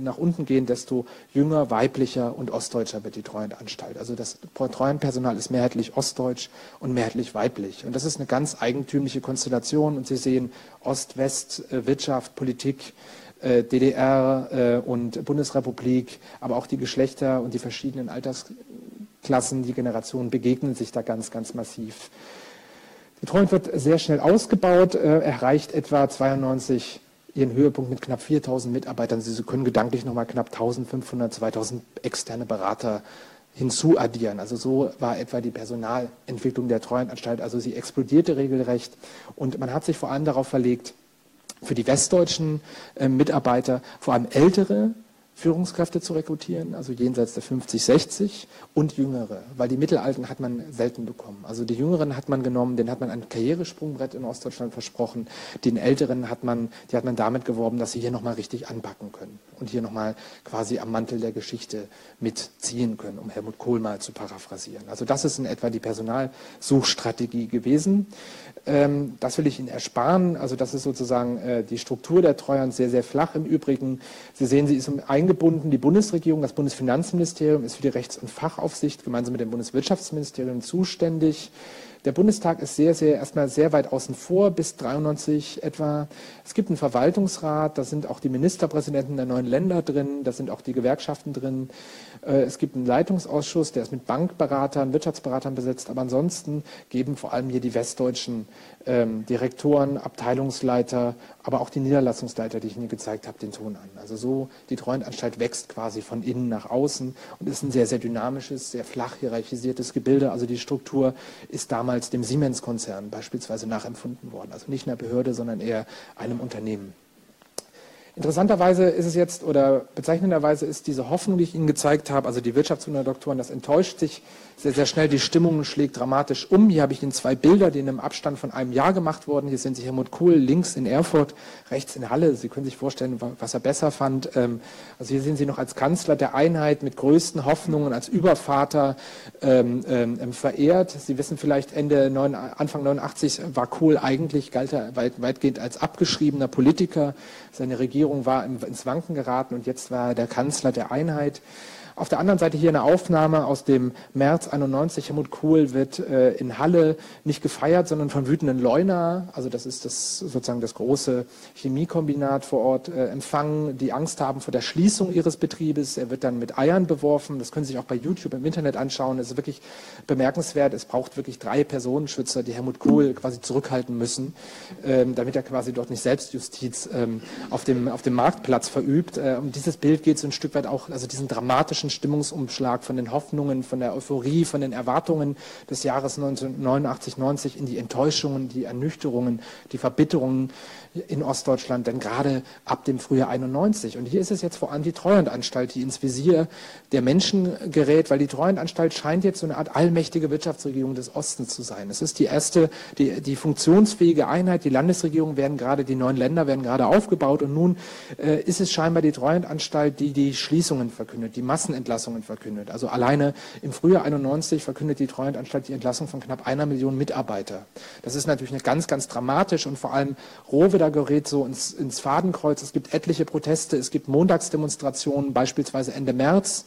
nach unten gehen, desto jünger, weiblicher und ostdeutscher wird die Treuhandanstalt. Also das Treuhandpersonal ist mehrheitlich ostdeutsch und mehrheitlich weiblich. Und das ist eine ganz eigentümliche Konstellation und Sie sehen Ost-West, äh, Wirtschaft, Politik, äh, DDR äh, und Bundesrepublik, aber auch die Geschlechter und die verschiedenen Altersklassen, die Generationen begegnen sich da ganz, ganz massiv. Treuhand wird sehr schnell ausgebaut, äh, erreicht etwa 92 ihren Höhepunkt mit knapp 4000 Mitarbeitern. Sie können gedanklich nochmal knapp 1500, 2000 externe Berater hinzuaddieren. Also so war etwa die Personalentwicklung der Treuhandanstalt. Also sie explodierte regelrecht und man hat sich vor allem darauf verlegt, für die westdeutschen äh, Mitarbeiter, vor allem ältere, Führungskräfte zu rekrutieren, also jenseits der 50, 60 und Jüngere, weil die Mittelalten hat man selten bekommen. Also die Jüngeren hat man genommen, denen hat man ein Karrieresprungbrett in Ostdeutschland versprochen, den Älteren hat man, die hat man damit geworben, dass sie hier nochmal richtig anpacken können und hier nochmal quasi am Mantel der Geschichte mitziehen können, um Helmut Kohl mal zu paraphrasieren. Also das ist in etwa die Personalsuchstrategie gewesen. Ähm, das will ich Ihnen ersparen. Also das ist sozusagen äh, die Struktur der Treuhand sehr, sehr flach im Übrigen. Sie sehen, sie ist eingebunden. Die Bundesregierung, das Bundesfinanzministerium ist für die Rechts- und Fachaufsicht gemeinsam mit dem Bundeswirtschaftsministerium zuständig. Der Bundestag ist sehr, sehr, erstmal sehr weit außen vor, bis 93 etwa. Es gibt einen Verwaltungsrat, da sind auch die Ministerpräsidenten der neuen Länder drin, da sind auch die Gewerkschaften drin. Äh, es gibt einen Leitungsausschuss, der ist mit Bankberatern, Wirtschaftsberatern besetzt, aber ansonsten geben vor allem hier die westdeutschen ähm, Direktoren, Abteilungsleiter, aber auch die Niederlassungsleiter, die ich Ihnen gezeigt habe, den Ton an. Also so, die Treuhandanstalt wächst quasi von innen nach außen und ist ein sehr, sehr dynamisches, sehr flach hierarchisiertes Gebilde. Also die Struktur ist damals dem Siemens-Konzern beispielsweise nachempfunden worden. Also nicht einer Behörde, sondern eher einem Unternehmen. Interessanterweise ist es jetzt oder bezeichnenderweise ist diese Hoffnung, die ich Ihnen gezeigt habe, also die Wirtschaftswunderdoktoren, das enttäuscht sich sehr, sehr schnell. Die Stimmung schlägt dramatisch um. Hier habe ich Ihnen zwei Bilder, die in einem Abstand von einem Jahr gemacht wurden. Hier sind Sie Helmut Kohl links in Erfurt, rechts in Halle. Sie können sich vorstellen, was er besser fand. Ähm, also hier sehen Sie noch als Kanzler der Einheit mit größten Hoffnungen, als Übervater ähm, ähm, verehrt. Sie wissen vielleicht, Ende 9, Anfang 89 war Kohl eigentlich, galt er weit, weitgehend als abgeschriebener Politiker. Seine Regierung war ins Wanken geraten und jetzt war er der Kanzler der Einheit. Auf der anderen Seite hier eine Aufnahme aus dem März 91. Helmut Kohl wird äh, in Halle nicht gefeiert, sondern von wütenden Leuna, also das ist das sozusagen das große Chemiekombinat vor Ort, äh, empfangen, die Angst haben vor der Schließung ihres Betriebes. Er wird dann mit Eiern beworfen. Das können Sie sich auch bei YouTube im Internet anschauen. Es ist wirklich bemerkenswert. Es braucht wirklich drei Personenschützer, die Helmut Kohl quasi zurückhalten müssen, ähm, damit er quasi dort nicht Selbstjustiz ähm, auf, dem, auf dem Marktplatz verübt. Äh, um dieses Bild geht so ein Stück weit auch, also diesen dramatischen dramatischen Stimmungsumschlag von den Hoffnungen, von der Euphorie, von den Erwartungen des Jahres 1989, 90 in die Enttäuschungen, die Ernüchterungen, die Verbitterungen in Ostdeutschland, denn gerade ab dem Frühjahr 91. Und hier ist es jetzt vor allem die Treuhandanstalt, die ins Visier der Menschen gerät, weil die Treuhandanstalt scheint jetzt so eine Art allmächtige Wirtschaftsregierung des Ostens zu sein. Es ist die erste, die, die funktionsfähige Einheit. Die Landesregierung werden gerade, die neuen Länder werden gerade aufgebaut und nun äh, ist es scheinbar die Treuhandanstalt, die die Schließungen verkündet, die Massenentlassungen verkündet. Also alleine im Frühjahr 91 verkündet die Treuhandanstalt die Entlassung von knapp einer Million Mitarbeiter. Das ist natürlich eine ganz, ganz dramatisch und vor allem Rowe da gerät so ins, ins Fadenkreuz. Es gibt etliche Proteste, es gibt Montagsdemonstrationen, beispielsweise Ende März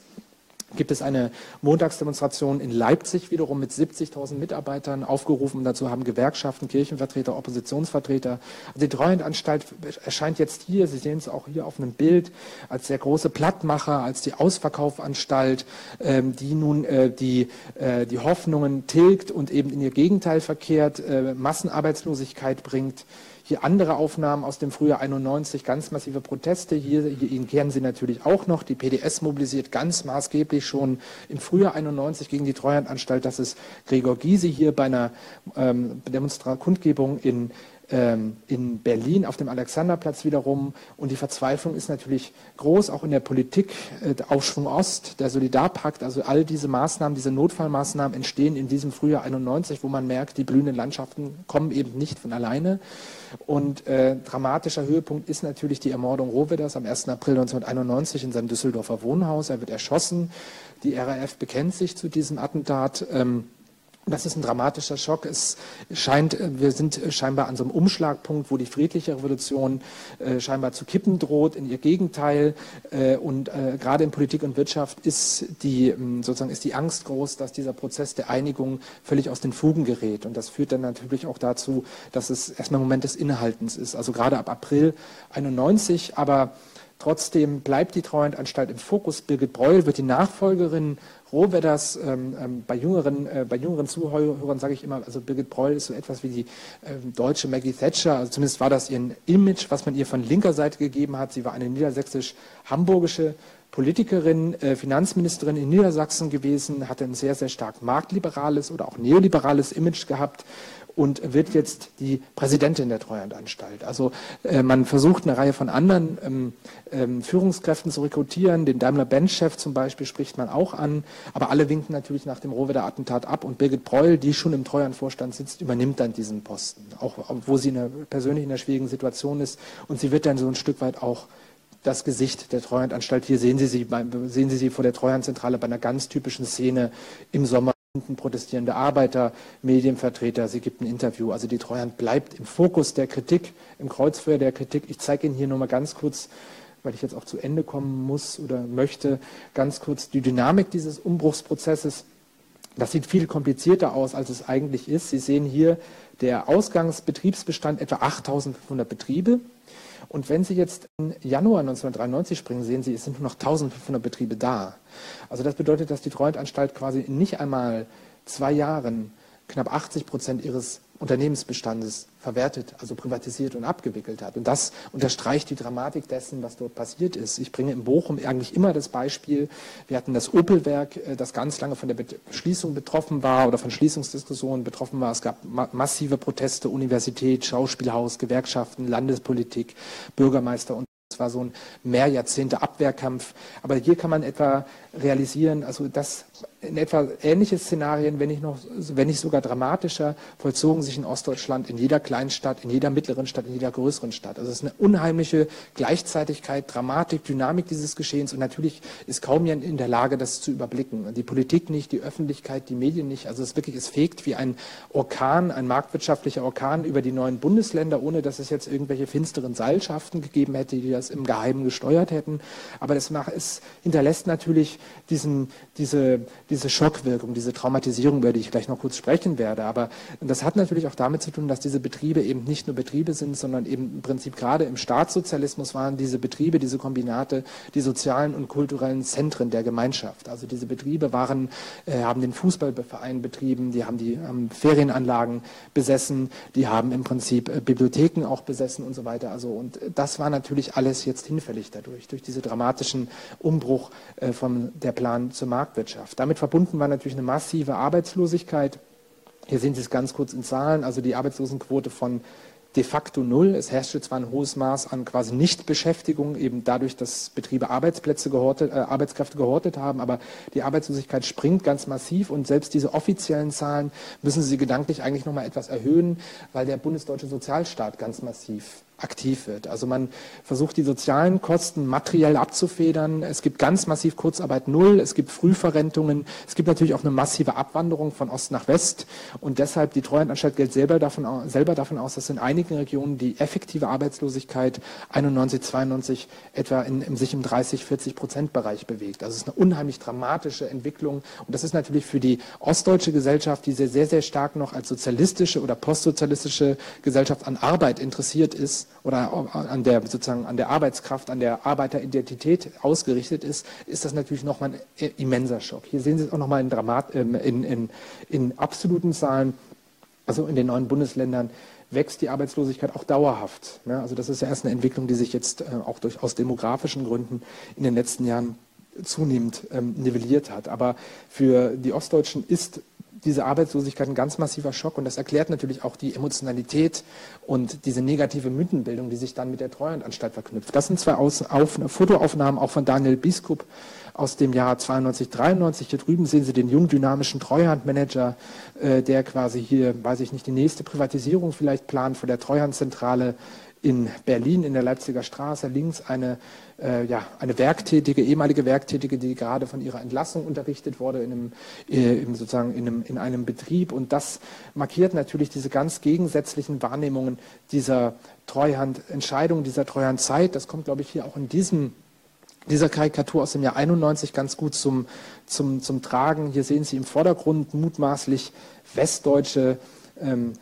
gibt es eine Montagsdemonstration in Leipzig wiederum mit 70.000 Mitarbeitern aufgerufen. Dazu haben Gewerkschaften, Kirchenvertreter, Oppositionsvertreter. Also die Treuhandanstalt erscheint jetzt hier, Sie sehen es auch hier auf einem Bild, als der große Plattmacher, als die Ausverkaufanstalt, ähm, die nun äh, die, äh, die Hoffnungen tilgt und eben in ihr Gegenteil verkehrt, äh, Massenarbeitslosigkeit bringt. Hier andere Aufnahmen aus dem Frühjahr 91, ganz massive Proteste. Hier, hier kennen Sie natürlich auch noch. Die PDS mobilisiert ganz maßgeblich schon im Frühjahr 91 gegen die Treuhandanstalt. Das ist Gregor Gysi hier bei einer ähm, Demonstration in in Berlin auf dem Alexanderplatz wiederum. Und die Verzweiflung ist natürlich groß, auch in der Politik. Äh, Aufschwung Ost, der Solidarpakt, also all diese Maßnahmen, diese Notfallmaßnahmen entstehen in diesem Frühjahr 91, wo man merkt, die blühenden Landschaften kommen eben nicht von alleine. Und äh, dramatischer Höhepunkt ist natürlich die Ermordung Rohweders am 1. April 1991 in seinem Düsseldorfer Wohnhaus. Er wird erschossen. Die RAF bekennt sich zu diesem Attentat. Ähm, das ist ein dramatischer Schock. Es scheint, äh, wir sind scheinbar an so einem Umschlagpunkt, wo die friedliche Revolution äh, scheinbar zu kippen droht, in ihr Gegenteil. Äh, und äh, gerade in Politik und Wirtschaft ist die, ähm, sozusagen ist die Angst groß, dass dieser Prozess der Einigung völlig aus den Fugen gerät. Und das führt dann natürlich auch dazu, dass es erstmal ein Moment des Innehaltens ist. Also gerade ab April 91, aber Trotzdem bleibt die Treuhandanstalt im Fokus. Birgit Breul wird die Nachfolgerin Rohwedders. Ähm, ähm, bei, jüngeren, äh, bei jüngeren Zuhörern sage ich immer, also Birgit Breul ist so etwas wie die ähm, deutsche Maggie Thatcher. Also zumindest war das ihr Image, was man ihr von linker Seite gegeben hat. Sie war eine niedersächsisch-hamburgische Politikerin, äh, Finanzministerin in Niedersachsen gewesen, hatte ein sehr, sehr stark marktliberales oder auch neoliberales Image gehabt und wird jetzt die Präsidentin der Treuhandanstalt. Also äh, man versucht eine Reihe von anderen ähm, ähm, Führungskräften zu rekrutieren. Den Daimler-Benz-Chef zum Beispiel spricht man auch an, aber alle winken natürlich nach dem Rohwedder-Attentat ab und Birgit Breul, die schon im Treuhandvorstand sitzt, übernimmt dann diesen Posten, auch wo sie in einer, persönlich in einer schwierigen Situation ist und sie wird dann so ein Stück weit auch das Gesicht der Treuhandanstalt. Hier sehen Sie sie, sehen Sie sie vor der Treuhandzentrale bei einer ganz typischen Szene im Sommer. Protestierende Arbeiter, Medienvertreter, sie gibt ein Interview. Also die Treuhand bleibt im Fokus der Kritik, im Kreuzfeuer der Kritik. Ich zeige Ihnen hier nur mal ganz kurz, weil ich jetzt auch zu Ende kommen muss oder möchte, ganz kurz die Dynamik dieses Umbruchsprozesses. Das sieht viel komplizierter aus, als es eigentlich ist. Sie sehen hier der Ausgangsbetriebsbestand etwa 8500 Betriebe. Und wenn Sie jetzt im Januar 1993 springen, sehen Sie, es sind nur noch 1500 Betriebe da. Also das bedeutet, dass die Treuhandanstalt quasi nicht einmal zwei Jahren knapp 80 Prozent ihres Unternehmensbestandes verwertet, also privatisiert und abgewickelt hat. Und das unterstreicht die Dramatik dessen, was dort passiert ist. Ich bringe in Bochum eigentlich immer das Beispiel, wir hatten das Opelwerk, äh, das ganz lange von der Schließung betroffen war oder von Schließungsdiskussionen betroffen war. Es gab massive Proteste, Universität, Schauspielhaus, Gewerkschaften, Landespolitik, Bürgermeister und es war so ein Mehrjahrzehnte Abwehrkampf. Aber hier kann man etwa realisieren, also das in etwa ähnliche Szenarien, wenn nicht, noch, wenn nicht sogar dramatischer, vollzogen sich in Ostdeutschland in jeder Kleinstadt, in jeder mittleren Stadt, in jeder größeren Stadt. Also es ist eine unheimliche Gleichzeitigkeit, Dramatik, Dynamik dieses Geschehens und natürlich ist kaum jemand in der Lage, das zu überblicken. Die Politik nicht, die Öffentlichkeit, die Medien nicht. Also es wirklich, es fegt wie ein Orkan, ein marktwirtschaftlicher Orkan über die neuen Bundesländer, ohne dass es jetzt irgendwelche finsteren Seilschaften gegeben hätte, die das im Geheimen gesteuert hätten. Aber das macht, es hinterlässt natürlich diesen, diese, diese Schockwirkung, diese Traumatisierung, über die ich gleich noch kurz sprechen werde. Aber das hat natürlich auch damit zu tun, dass diese Betriebe eben nicht nur Betriebe sind, sondern eben im Prinzip gerade im Staatssozialismus waren diese Betriebe, diese Kombinate, die sozialen und kulturellen Zentren der Gemeinschaft. Also diese Betriebe waren, äh, haben den Fußballverein betrieben, die haben die ähm, Ferienanlagen besessen, die haben im Prinzip äh, Bibliotheken auch besessen und so weiter. Also und das war natürlich alles jetzt hinfällig dadurch, durch diesen dramatischen Umbruch äh, von der Plan zur Marktwirtschaft. Damit verbunden war natürlich eine massive Arbeitslosigkeit. Hier sehen Sie es ganz kurz in Zahlen, also die Arbeitslosenquote von de facto null. Es herrschte zwar ein hohes Maß an quasi Nichtbeschäftigung, eben dadurch, dass Betriebe Arbeitsplätze gehortet, äh, Arbeitskräfte gehortet haben, aber die Arbeitslosigkeit springt ganz massiv und selbst diese offiziellen Zahlen müssen Sie gedanklich eigentlich nochmal etwas erhöhen, weil der bundesdeutsche Sozialstaat ganz massiv aktiv wird. Also man versucht die sozialen Kosten materiell abzufedern. Es gibt ganz massiv Kurzarbeit null, es gibt Frühverrentungen, es gibt natürlich auch eine massive Abwanderung von Ost nach West und deshalb die Treuhandanstalt geht selber davon, selber davon aus, dass in einigen Regionen die effektive Arbeitslosigkeit 91, 92 etwa in, in sich im 30, 40 Prozent Bereich bewegt. Also es ist eine unheimlich dramatische Entwicklung und das ist natürlich für die ostdeutsche Gesellschaft, die sehr, sehr, sehr stark noch als sozialistische oder postsozialistische Gesellschaft an Arbeit interessiert ist, oder an der sozusagen an der Arbeitskraft, an der Arbeiteridentität ausgerichtet ist, ist das natürlich nochmal ein immenser Schock. Hier sehen Sie es auch nochmal in, ähm, in, in, in absoluten Zahlen. Also in den neuen Bundesländern wächst die Arbeitslosigkeit auch dauerhaft. Also das ist ja erst eine Entwicklung, die sich jetzt äh, auch durch, aus demografischen Gründen in den letzten Jahren zunehmend ähm, nivelliert hat. Aber für die Ostdeutschen ist diese Arbeitslosigkeit ein ganz massiver Schock und das erklärt natürlich auch die Emotionalität und diese negative Mythenbildung, die sich dann mit der Treuhandanstalt verknüpft. Das sind zwei Aus auf, Fotoaufnahmen auch von Daniel Biskup aus dem Jahr 92, 93. Hier drüben sehen Sie den jung dynamischen Treuhandmanager, äh, der quasi hier, weiß ich nicht, die nächste Privatisierung vielleicht plant von der Treuhandzentrale in Berlin in der Leipziger Straße links eine, äh, ja, eine Werktätige, ehemalige Werktätige, die gerade von ihrer Entlassung unterrichtet wurde in einem, äh, sozusagen in einem, in einem Betrieb. Und das markiert natürlich diese ganz gegensätzlichen Wahrnehmungen dieser Treuhandentscheidung, dieser Treuhandzeit. Das kommt, glaube ich, hier auch in diesem dieser Karikatur aus dem Jahr 91 ganz gut zum, zum, zum Tragen. Hier sehen Sie im Vordergrund mutmaßlich westdeutsche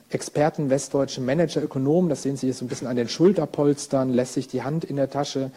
Experten, westdeutsche Manager, Ökonomen, das sehen Sie jetzt so ein bisschen an den Schulterpolstern, lässt sich die Hand in der Tasche.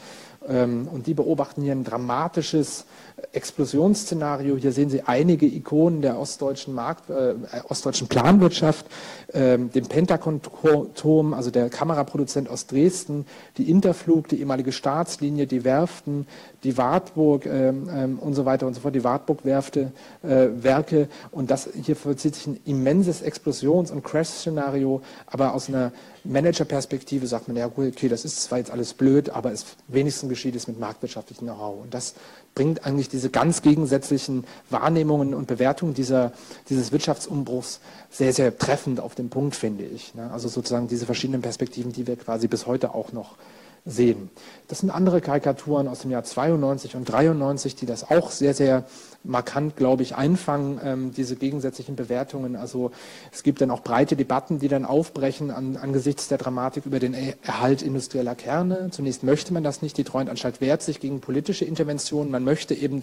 Ähm, und die beobachten hier ein dramatisches Explosionsszenario. Hier sehen Sie einige Ikonen der ostdeutschen, Markt, äh, ostdeutschen Planwirtschaft, äh, den Pentagon-Turm, also der Kameraproduzent aus Dresden, die Interflug, die ehemalige Staatslinie, die Werften, die Wartburg äh, und so weiter und so fort, die Wartburg-Werfte, äh, Werke. Und das hier vollzieht sich ein immenses Explosions- und Crash-Szenario, aber aus einer Managerperspektive sagt man, ja okay, das ist zwar jetzt alles blöd, aber es wenigstens geschieht es mit marktwirtschaftlichem Know-how. Und das bringt eigentlich diese ganz gegensätzlichen Wahrnehmungen und Bewertungen dieser, dieses Wirtschaftsumbruchs sehr, sehr treffend auf den Punkt, finde ich. Ne? Also sozusagen diese verschiedenen Perspektiven, die wir quasi bis heute auch noch sehen. Das sind andere Karikaturen aus dem Jahr 92 und 93, die das auch sehr, sehr markant, glaube ich, einfangen, ähm, diese gegensätzlichen Bewertungen. Also es gibt dann auch breite Debatten, die dann aufbrechen an, angesichts der Dramatik über den Erhalt industrieller Kerne. Zunächst möchte man das nicht. Die Treuhandanstalt wehrt sich gegen politische Interventionen. Man möchte eben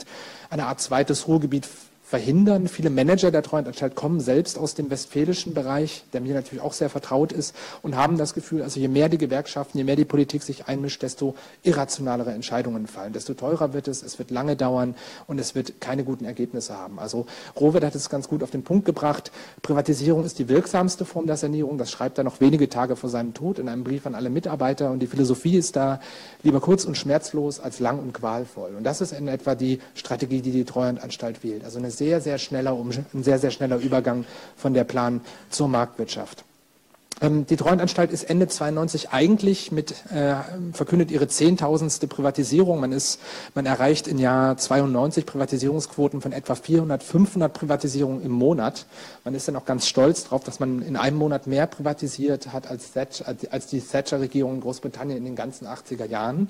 eine Art zweites Ruhrgebiet verhindern. Viele Manager der Treuhandanstalt kommen selbst aus dem westfälischen Bereich, der mir natürlich auch sehr vertraut ist, und haben das Gefühl, also je mehr die Gewerkschaften, je mehr die Politik sich einmischt, desto irrationalere Entscheidungen fallen, desto teurer wird es, es wird lange dauern und es wird keine guten Ergebnisse haben. Also Rohwert hat es ganz gut auf den Punkt gebracht. Privatisierung ist die wirksamste Form der Sanierung. Das schreibt er noch wenige Tage vor seinem Tod in einem Brief an alle Mitarbeiter. Und die Philosophie ist da lieber kurz und schmerzlos als lang und qualvoll. Und das ist in etwa die Strategie, die die Treuhandanstalt wählt. Also eine sehr, sehr schneller, ein sehr, sehr schneller Übergang von der Plan zur Marktwirtschaft. Ähm, die Treuhandanstalt ist Ende 92 eigentlich mit, äh, verkündet ihre zehntausendste Privatisierung. Man ist, man erreicht im Jahr 92 Privatisierungsquoten von etwa 400, 500 Privatisierungen im Monat. Man ist dann auch ganz stolz darauf, dass man in einem Monat mehr privatisiert hat als, Thatcher, als die Thatcher-Regierung in Großbritannien in den ganzen 80er Jahren.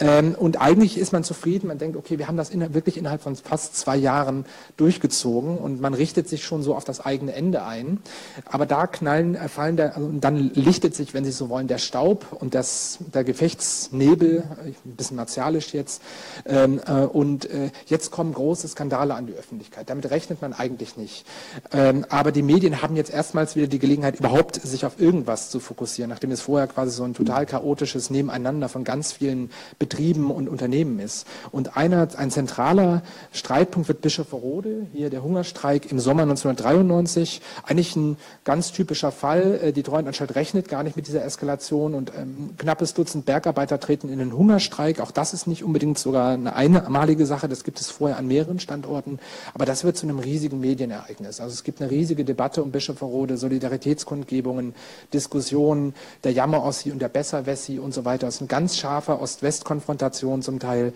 Ähm, und eigentlich ist man zufrieden. Man denkt, okay, wir haben das in, wirklich innerhalb von fast zwei Jahren durchgezogen und man richtet sich schon so auf das eigene Ende ein. Aber da knallen, äh, fallen der also dann lichtet sich, wenn Sie so wollen, der Staub und das, der Gefechtsnebel, ein bisschen martialisch jetzt, ähm, äh, und äh, jetzt kommen große Skandale an die Öffentlichkeit. Damit rechnet man eigentlich nicht. Ähm, aber die Medien haben jetzt erstmals wieder die Gelegenheit, überhaupt sich auf irgendwas zu fokussieren, nachdem es vorher quasi so ein total chaotisches Nebeneinander von ganz vielen Betrieben und Unternehmen ist. Und einer, ein zentraler Streitpunkt wird Bischofferode, hier der Hungerstreik im Sommer 1993, eigentlich ein ganz typischer Fall. Äh, die die Treuhandanstalt rechnet gar nicht mit dieser Eskalation und ähm, knappes Dutzend Bergarbeiter treten in den Hungerstreik. Auch das ist nicht unbedingt sogar eine einmalige Sache, das gibt es vorher an mehreren Standorten, aber das wird zu einem riesigen Medienereignis. Also es gibt eine riesige Debatte um Bischofferode, Solidaritätskundgebungen, Diskussionen, der Jammer-Ossi und der Besser-Wessi und so weiter. Es ist eine ganz scharfe Ost-West-Konfrontation zum Teil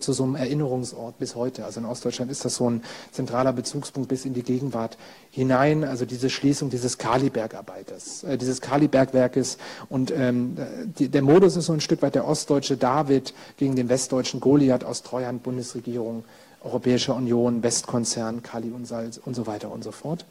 zu so einem Erinnerungsort bis heute. Also in Ostdeutschland ist das so ein zentraler Bezugspunkt bis in die Gegenwart hinein. Also diese Schließung dieses Kalibergarbeiters, äh, dieses Kalibergwerkes. Und ähm, die, der Modus ist so ein Stück weit der ostdeutsche David gegen den westdeutschen Goliath aus Treuhand, Bundesregierung, Europäische Union, Westkonzern, Kali und Salz und so weiter und so fort.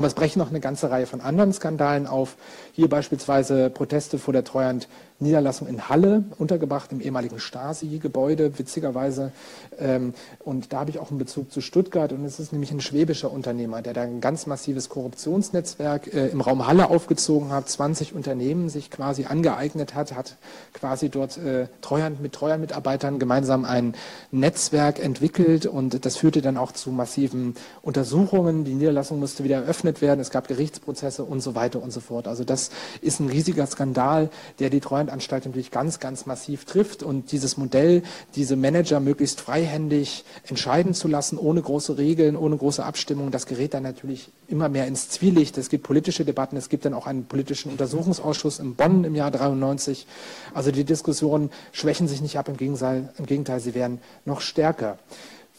Aber es brechen noch eine ganze Reihe von anderen Skandalen auf. Hier beispielsweise Proteste vor der Treuhand Niederlassung in Halle, untergebracht im ehemaligen Stasi-Gebäude, witzigerweise. Ähm, und da habe ich auch einen Bezug zu Stuttgart. Und es ist nämlich ein schwäbischer Unternehmer, der da ein ganz massives Korruptionsnetzwerk äh, im Raum Halle aufgezogen hat, 20 Unternehmen sich quasi angeeignet hat, hat quasi dort äh, Treuhand mit Treuhandmitarbeitern gemeinsam ein Netzwerk entwickelt. Und das führte dann auch zu massiven Untersuchungen. Die Niederlassung musste wieder eröffnet werden. Es gab Gerichtsprozesse und so weiter und so fort. Also das ist ein riesiger Skandal, der die Treuhand Anstalt natürlich ganz, ganz massiv trifft. Und dieses Modell, diese Manager möglichst freihändig entscheiden zu lassen, ohne große Regeln, ohne große Abstimmung, das gerät dann natürlich immer mehr ins Zwielicht. Es gibt politische Debatten, es gibt dann auch einen politischen Untersuchungsausschuss in Bonn im Jahr 93. Also die Diskussionen schwächen sich nicht ab, im Gegenteil, im Gegenteil sie werden noch stärker.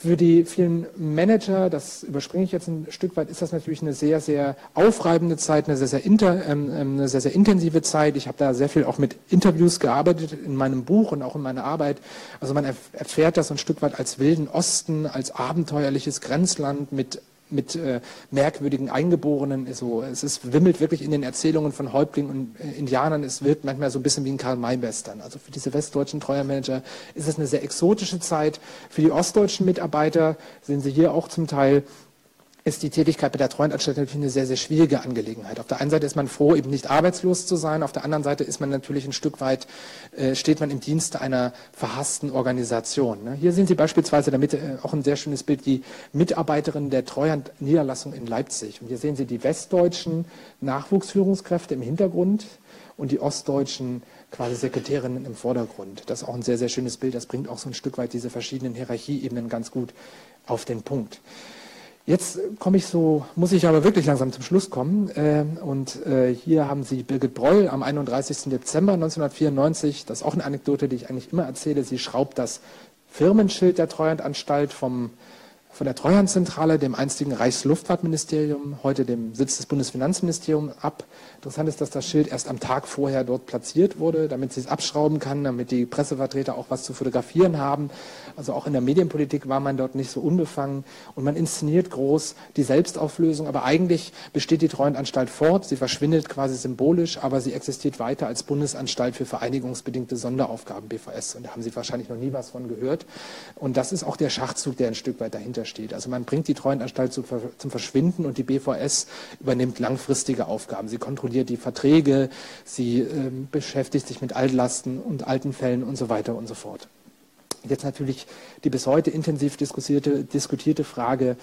Für die vielen Manager, das überspringe ich jetzt ein Stück weit, ist das natürlich eine sehr, sehr aufreibende Zeit, eine sehr, sehr, inter, ähm, ähm eine sehr, sehr intensive Zeit. Ich habe da sehr viel auch mit Interviews gearbeitet in meinem Buch und auch in meiner Arbeit. Also man erfährt das ein Stück weit als wilden Osten, als abenteuerliches Grenzland mit mit äh, merkwürdigen Eingeborenen. So, es ist, wimmelt wirklich in den Erzählungen von Häuptlingen und äh, Indianern. Es wird manchmal so ein bisschen wie ein Karl-May-Western. Also für diese westdeutschen Treuermanager ist es eine sehr exotische Zeit. Für die ostdeutschen Mitarbeiter sehen Sie hier auch zum Teil ist die Tätigkeit bei der Treuhandanstalt natürlich eine sehr, sehr schwierige Angelegenheit. Auf der einen Seite ist man froh, eben nicht arbeitslos zu sein. Auf der anderen Seite ist man natürlich ein Stück weit, äh, steht man im Dienste einer verhassten Organisation. Ne? Hier sehen Sie beispielsweise damit äh, auch ein sehr schönes Bild, die Mitarbeiterin der Treuhand-Niederlassung in Leipzig. Und hier sehen Sie die westdeutschen Nachwuchsführungskräfte im Hintergrund und die ostdeutschen quasi Sekretärinnen im Vordergrund. Das ist auch ein sehr, sehr schönes Bild. Das bringt auch so ein Stück weit diese verschiedenen Hierarchieebenen ganz gut auf den Punkt. Jetzt komme ich so, muss ich aber wirklich langsam zum Schluss kommen. Äh, und äh, hier haben Sie Birgit Breul am 31. Dezember 1994. Das ist auch eine Anekdote, die ich eigentlich immer erzähle. Sie schraubt das Firmenschild der Treuhandanstalt vom von der Treuhandzentrale, dem einstigen Reichsluftfahrtministerium, heute dem Sitz des Bundesfinanzministeriums ab. Interessant ist, dass das Schild erst am Tag vorher dort platziert wurde, damit sie es abschrauben kann, damit die Pressevertreter auch was zu fotografieren haben. Also auch in der Medienpolitik war man dort nicht so unbefangen und man inszeniert groß die Selbstauflösung, aber eigentlich besteht die Treuhandanstalt fort. Sie verschwindet quasi symbolisch, aber sie existiert weiter als Bundesanstalt für vereinigungsbedingte Sonderaufgaben, BVS. Und da haben Sie wahrscheinlich noch nie was von gehört. Und das ist auch der Schachzug, der ein Stück weit dahinter steht. Also man bringt die Treuhandanstalt zum Verschwinden und die BVS übernimmt langfristige Aufgaben. Sie kontrolliert die Verträge, sie äh, beschäftigt sich mit Altlasten und alten Fällen und so weiter und so fort. Jetzt natürlich die bis heute intensiv diskutierte, diskutierte Frage,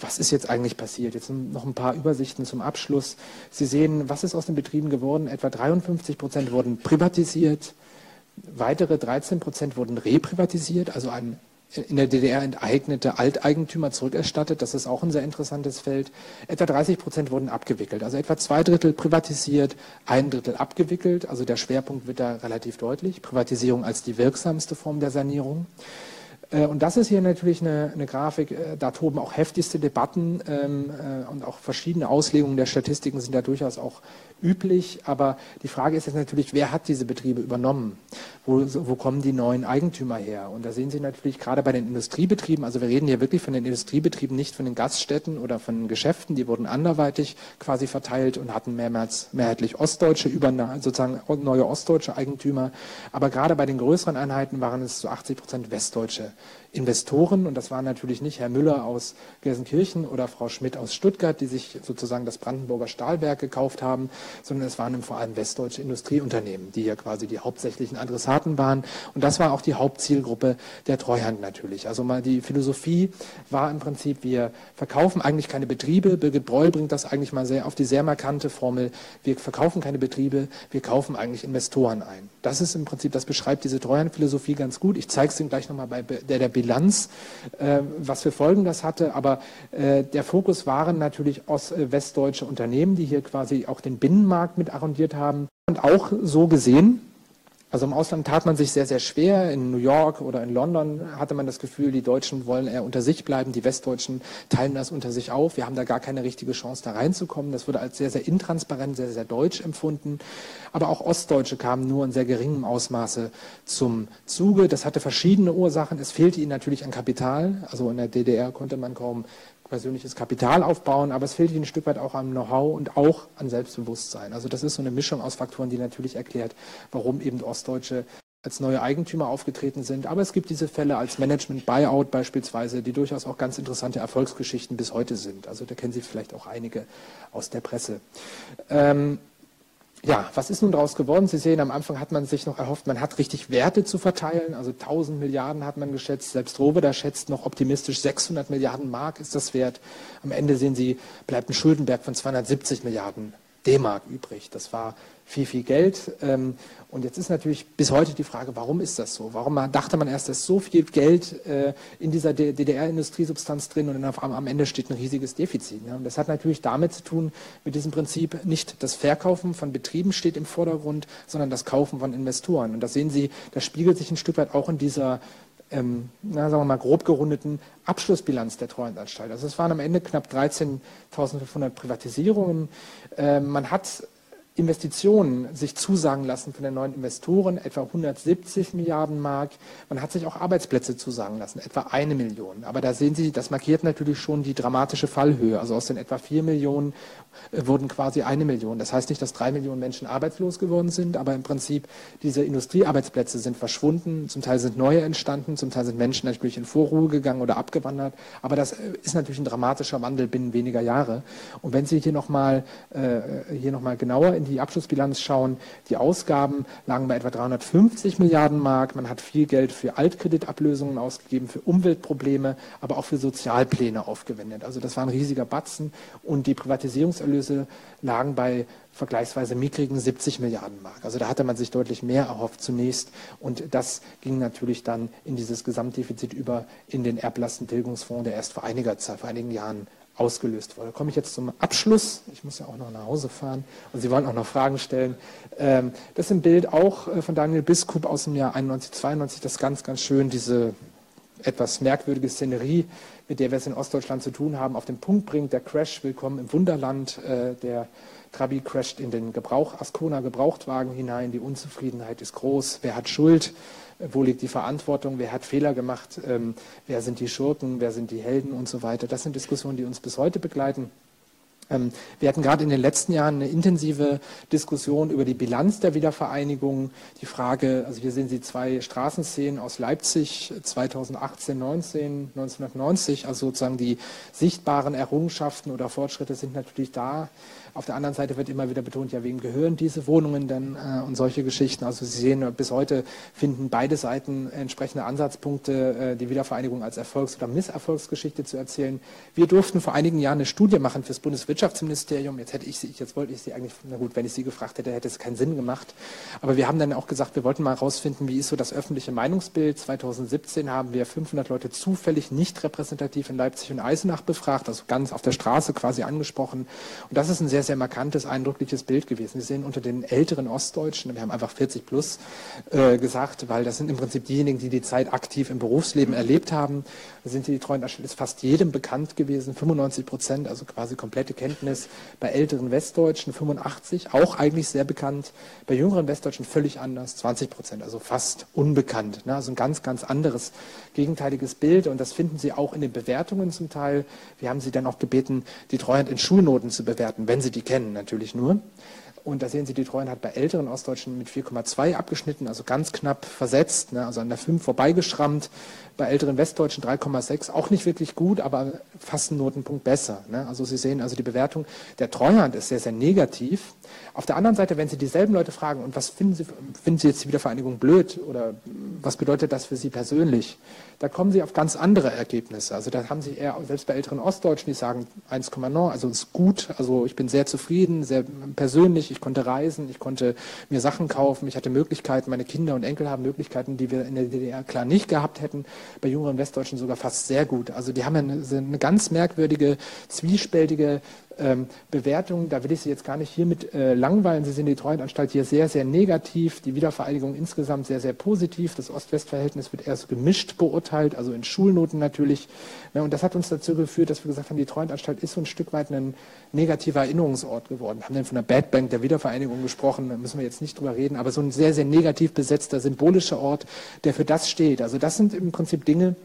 was ist jetzt eigentlich passiert? Jetzt noch ein paar Übersichten zum Abschluss. Sie sehen, was ist aus den Betrieben geworden? Etwa 53 Prozent wurden privatisiert, weitere 13 Prozent wurden reprivatisiert, also ein in der DDR enteignete Alteigentümer zurückerstattet. Das ist auch ein sehr interessantes Feld. Etwa 30 Prozent wurden abgewickelt. Also etwa zwei Drittel privatisiert, ein Drittel abgewickelt. Also der Schwerpunkt wird da relativ deutlich. Privatisierung als die wirksamste Form der Sanierung. Äh, und das ist hier natürlich eine, eine Grafik, äh, da toben auch heftigste Debatten ähm, äh, und auch verschiedene Auslegungen der Statistiken sind da durchaus auch üblich. Aber die Frage ist jetzt natürlich, wer hat diese Betriebe übernommen? Wo, wo kommen die neuen Eigentümer her? Und da sehen Sie natürlich gerade bei den Industriebetrieben, also wir reden hier wirklich von den Industriebetrieben, nicht von den Gaststätten oder von den Geschäften, die wurden anderweitig quasi verteilt und hatten mehrmals mehrheitlich ostdeutsche, über, sozusagen neue ostdeutsche Eigentümer. Aber gerade bei den größeren Einheiten waren es zu 80 Prozent westdeutsche Investoren. Und das waren natürlich nicht Herr Müller aus Gelsenkirchen oder Frau Schmidt aus Stuttgart, die sich sozusagen das Brandenburger Stahlwerk gekauft haben, sondern es waren vor allem westdeutsche Industrieunternehmen, die hier quasi die hauptsächlichen Adressaten waren. Und das war auch die Hauptzielgruppe der Treuhand natürlich. Also mal die Philosophie war im Prinzip, wir verkaufen eigentlich keine Betriebe. Birgit Breul bringt das eigentlich mal sehr auf die sehr markante Formel, wir verkaufen keine Betriebe, wir kaufen eigentlich Investoren ein. Das ist im Prinzip, das beschreibt diese Treuhandphilosophie ganz gut. Ich zeige es Ihnen gleich nochmal bei der, der Bilanz, äh, was für Folgen das hatte. Aber äh, der Fokus waren natürlich ost, westdeutsche Unternehmen, die hier quasi auch den Binnenmarkt mit arrondiert haben. Und auch so gesehen, also im Ausland tat man sich sehr, sehr schwer. In New York oder in London hatte man das Gefühl, die Deutschen wollen eher unter sich bleiben, die Westdeutschen teilen das unter sich auf. Wir haben da gar keine richtige Chance, da reinzukommen. Das wurde als sehr, sehr intransparent, sehr, sehr deutsch empfunden. Aber auch Ostdeutsche kamen nur in sehr geringem Ausmaße zum Zuge. Das hatte verschiedene Ursachen. Es fehlte ihnen natürlich an Kapital. Also in der DDR konnte man kaum persönliches Kapital aufbauen, aber es fehlt ihnen ein Stück weit auch am Know-how und auch an Selbstbewusstsein. Also das ist so eine Mischung aus Faktoren, die natürlich erklärt, warum eben Ostdeutsche als neue Eigentümer aufgetreten sind. Aber es gibt diese Fälle als Management-Buyout beispielsweise, die durchaus auch ganz interessante Erfolgsgeschichten bis heute sind. Also da kennen Sie vielleicht auch einige aus der Presse. Ähm, ja, was ist nun daraus geworden? Sie sehen, am Anfang hat man sich noch erhofft, man hat richtig Werte zu verteilen. Also 1000 Milliarden hat man geschätzt. Selbst Roboda schätzt noch optimistisch 600 Milliarden Mark ist das wert. Am Ende sehen Sie, bleibt ein Schuldenberg von 270 Milliarden D-Mark übrig. Das war viel, viel Geld. Ähm, und jetzt ist natürlich bis heute die Frage, warum ist das so? Warum dachte man erst, dass so viel Geld äh, in dieser DDR-Industriesubstanz drin und am Ende steht ein riesiges Defizit. Und das hat natürlich damit zu tun, mit diesem Prinzip, nicht das Verkaufen von Betrieben steht im Vordergrund, sondern das Kaufen von Investoren. Und das sehen Sie, das spiegelt sich ein Stück weit auch in dieser ähm, na, sagen wir mal, grob gerundeten Abschlussbilanz der Treuhandanstalt. Also es waren am Ende knapp 13.500 Privatisierungen. Ähm, man hat Investitionen sich zusagen lassen von den neuen Investoren, etwa 170 Milliarden Mark. Man hat sich auch Arbeitsplätze zusagen lassen, etwa eine Million. Aber da sehen Sie, das markiert natürlich schon die dramatische Fallhöhe. Also aus den etwa vier Millionen wurden quasi eine Million. Das heißt nicht, dass drei Millionen Menschen arbeitslos geworden sind, aber im Prinzip diese Industriearbeitsplätze sind verschwunden. Zum Teil sind neue entstanden, zum Teil sind Menschen natürlich in Vorruhe gegangen oder abgewandert. Aber das äh, ist natürlich ein dramatischer Wandel binnen weniger Jahre. Und wenn Sie hier nochmal äh, noch genauer in die Abschlussbilanz schauen, die Ausgaben lagen bei etwa 350 Milliarden Mark. Man hat viel Geld für Altkreditablösungen ausgegeben, für Umweltprobleme, aber auch für Sozialpläne aufgewendet. Also das war ein riesiger Batzen. Und die Privatisierungserlöse lagen bei vergleichsweise mickrigen 70 Milliarden Mark. Also da hatte man sich deutlich mehr erhofft zunächst. Und das ging natürlich dann in dieses Gesamtdefizit über in den Erblastentilgungsfonds, der erst vor einiger Zeit, vor einigen Jahren ausgelöst wurde. Komme ich jetzt zum Abschluss. Ich muss ja auch noch nach Hause fahren und Sie wollen auch noch Fragen stellen. Ähm, das ist ein Bild auch äh, von Daniel Biskup aus dem Jahr 91, 92. Das ganz, ganz schön, diese etwas merkwürdige Szenerie, mit der wir es in Ostdeutschland zu tun haben, auf den Punkt bringt. Der Crash, willkommen im Wunderland. Äh, der Trabi crasht in den Gebrauch, Ascona Gebrauchtwagen hinein. Die Unzufriedenheit ist groß. Wer hat Schuld? wo liegt die Verantwortung, wer hat Fehler gemacht, ähm, wer sind die Schurken, wer sind die Helden und so weiter. Das sind Diskussionen, die uns bis heute begleiten. Ähm, wir hatten gerade in den letzten Jahren eine intensive Diskussion über die Bilanz der Wiedervereinigung. Die Frage, also hier sehen Sie zwei Straßenszenen aus Leipzig 2018, 19, 1990, also sozusagen die sichtbaren Errungenschaften oder Fortschritte sind natürlich da. Auf der anderen Seite wird immer wieder betont, ja, wem gehören diese Wohnungen denn äh, und solche Geschichten. Also Sie sehen, bis heute finden beide Seiten entsprechende Ansatzpunkte, äh, die Wiedervereinigung als Erfolgs- oder Misserfolgsgeschichte zu erzählen. Wir durften vor einigen Jahren eine Studie machen fürs Bundeswirtschaftsministerium. Jetzt hätte ich sie, jetzt wollte ich sie eigentlich, na gut, wenn ich sie gefragt hätte, hätte es keinen Sinn gemacht. Aber wir haben dann auch gesagt, wir wollten mal herausfinden, wie ist so das öffentliche Meinungsbild. 2017 haben wir 500 Leute zufällig nicht repräsentativ in Leipzig und Eisenach befragt, also ganz auf der Straße quasi angesprochen. Und das ist ein sehr sehr markantes, eindrückliches Bild gewesen. Sie sehen unter den älteren Ostdeutschen, wir haben einfach 40 plus äh, gesagt, weil das sind im Prinzip diejenigen, die die Zeit aktiv im Berufsleben erlebt haben. Sind die treuen ist fast jedem bekannt gewesen, 95 Prozent, also quasi komplette Kenntnis. Bei älteren Westdeutschen 85, auch eigentlich sehr bekannt. Bei jüngeren Westdeutschen völlig anders, 20 Prozent, also fast unbekannt. Ne? Also ein ganz, ganz anderes, gegenteiliges Bild. Und das finden Sie auch in den Bewertungen zum Teil. Wir haben Sie dann auch gebeten, die Treuhand in Schulnoten zu bewerten, wenn Sie die kennen natürlich nur. Und da sehen Sie, die Treuen hat bei älteren Ostdeutschen mit 4,2 abgeschnitten, also ganz knapp versetzt, ne, also an der 5 vorbeigeschrammt. Bei älteren Westdeutschen 3,6, auch nicht wirklich gut, aber fast einen Notenpunkt besser. Ne? Also Sie sehen, also die Bewertung der Treuhand ist sehr, sehr negativ. Auf der anderen Seite, wenn Sie dieselben Leute fragen, und was finden Sie, finden Sie jetzt die Wiedervereinigung blöd oder was bedeutet das für Sie persönlich, da kommen Sie auf ganz andere Ergebnisse. Also da haben Sie eher, selbst bei älteren Ostdeutschen, die sagen 1,9, also ist gut, also ich bin sehr zufrieden, sehr persönlich, ich konnte reisen, ich konnte mir Sachen kaufen, ich hatte Möglichkeiten, meine Kinder und Enkel haben Möglichkeiten, die wir in der DDR klar nicht gehabt hätten. Bei jüngeren Westdeutschen sogar fast sehr gut. Also die haben eine, eine ganz merkwürdige, zwiespältige ähm, Bewertung, da will ich Sie jetzt gar nicht hiermit äh, langweilen. Sie sehen die Treuhandanstalt hier sehr, sehr negativ, die Wiedervereinigung insgesamt sehr, sehr positiv. Das Ost-West-Verhältnis wird erst gemischt beurteilt, also in Schulnoten natürlich. Ja, und das hat uns dazu geführt, dass wir gesagt haben, die Treuhandanstalt ist so ein Stück weit ein negativer Erinnerungsort geworden. Wir haben dann von der Bad Bank der Wiedervereinigung gesprochen, da müssen wir jetzt nicht drüber reden, aber so ein sehr, sehr negativ besetzter, symbolischer Ort, der für das steht. Also das sind im Prinzip Dinge,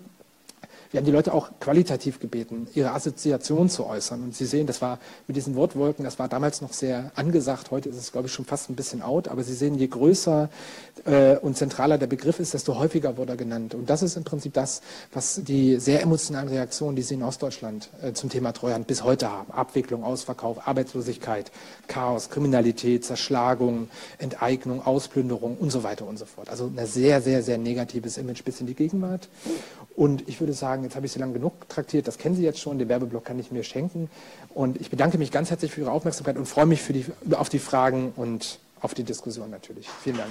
wir haben die Leute auch qualitativ gebeten, ihre Assoziation zu äußern. Und Sie sehen, das war mit diesen Wortwolken, das war damals noch sehr angesagt. Heute ist es, glaube ich, schon fast ein bisschen out. Aber Sie sehen, je größer äh, und zentraler der Begriff ist, desto häufiger wurde er genannt. Und das ist im Prinzip das, was die sehr emotionalen Reaktionen, die Sie in Ostdeutschland äh, zum Thema Treuhand bis heute haben. Abwicklung, Ausverkauf, Arbeitslosigkeit, Chaos, Kriminalität, Zerschlagung, Enteignung, Ausplünderung und so weiter und so fort. Also ein sehr, sehr, sehr negatives Image bis in die Gegenwart. Und ich würde sagen, jetzt habe ich Sie lang genug traktiert, das kennen Sie jetzt schon, den Werbeblock kann ich mir schenken. Und ich bedanke mich ganz herzlich für Ihre Aufmerksamkeit und freue mich die, auf die Fragen und auf die Diskussion natürlich. Vielen Dank.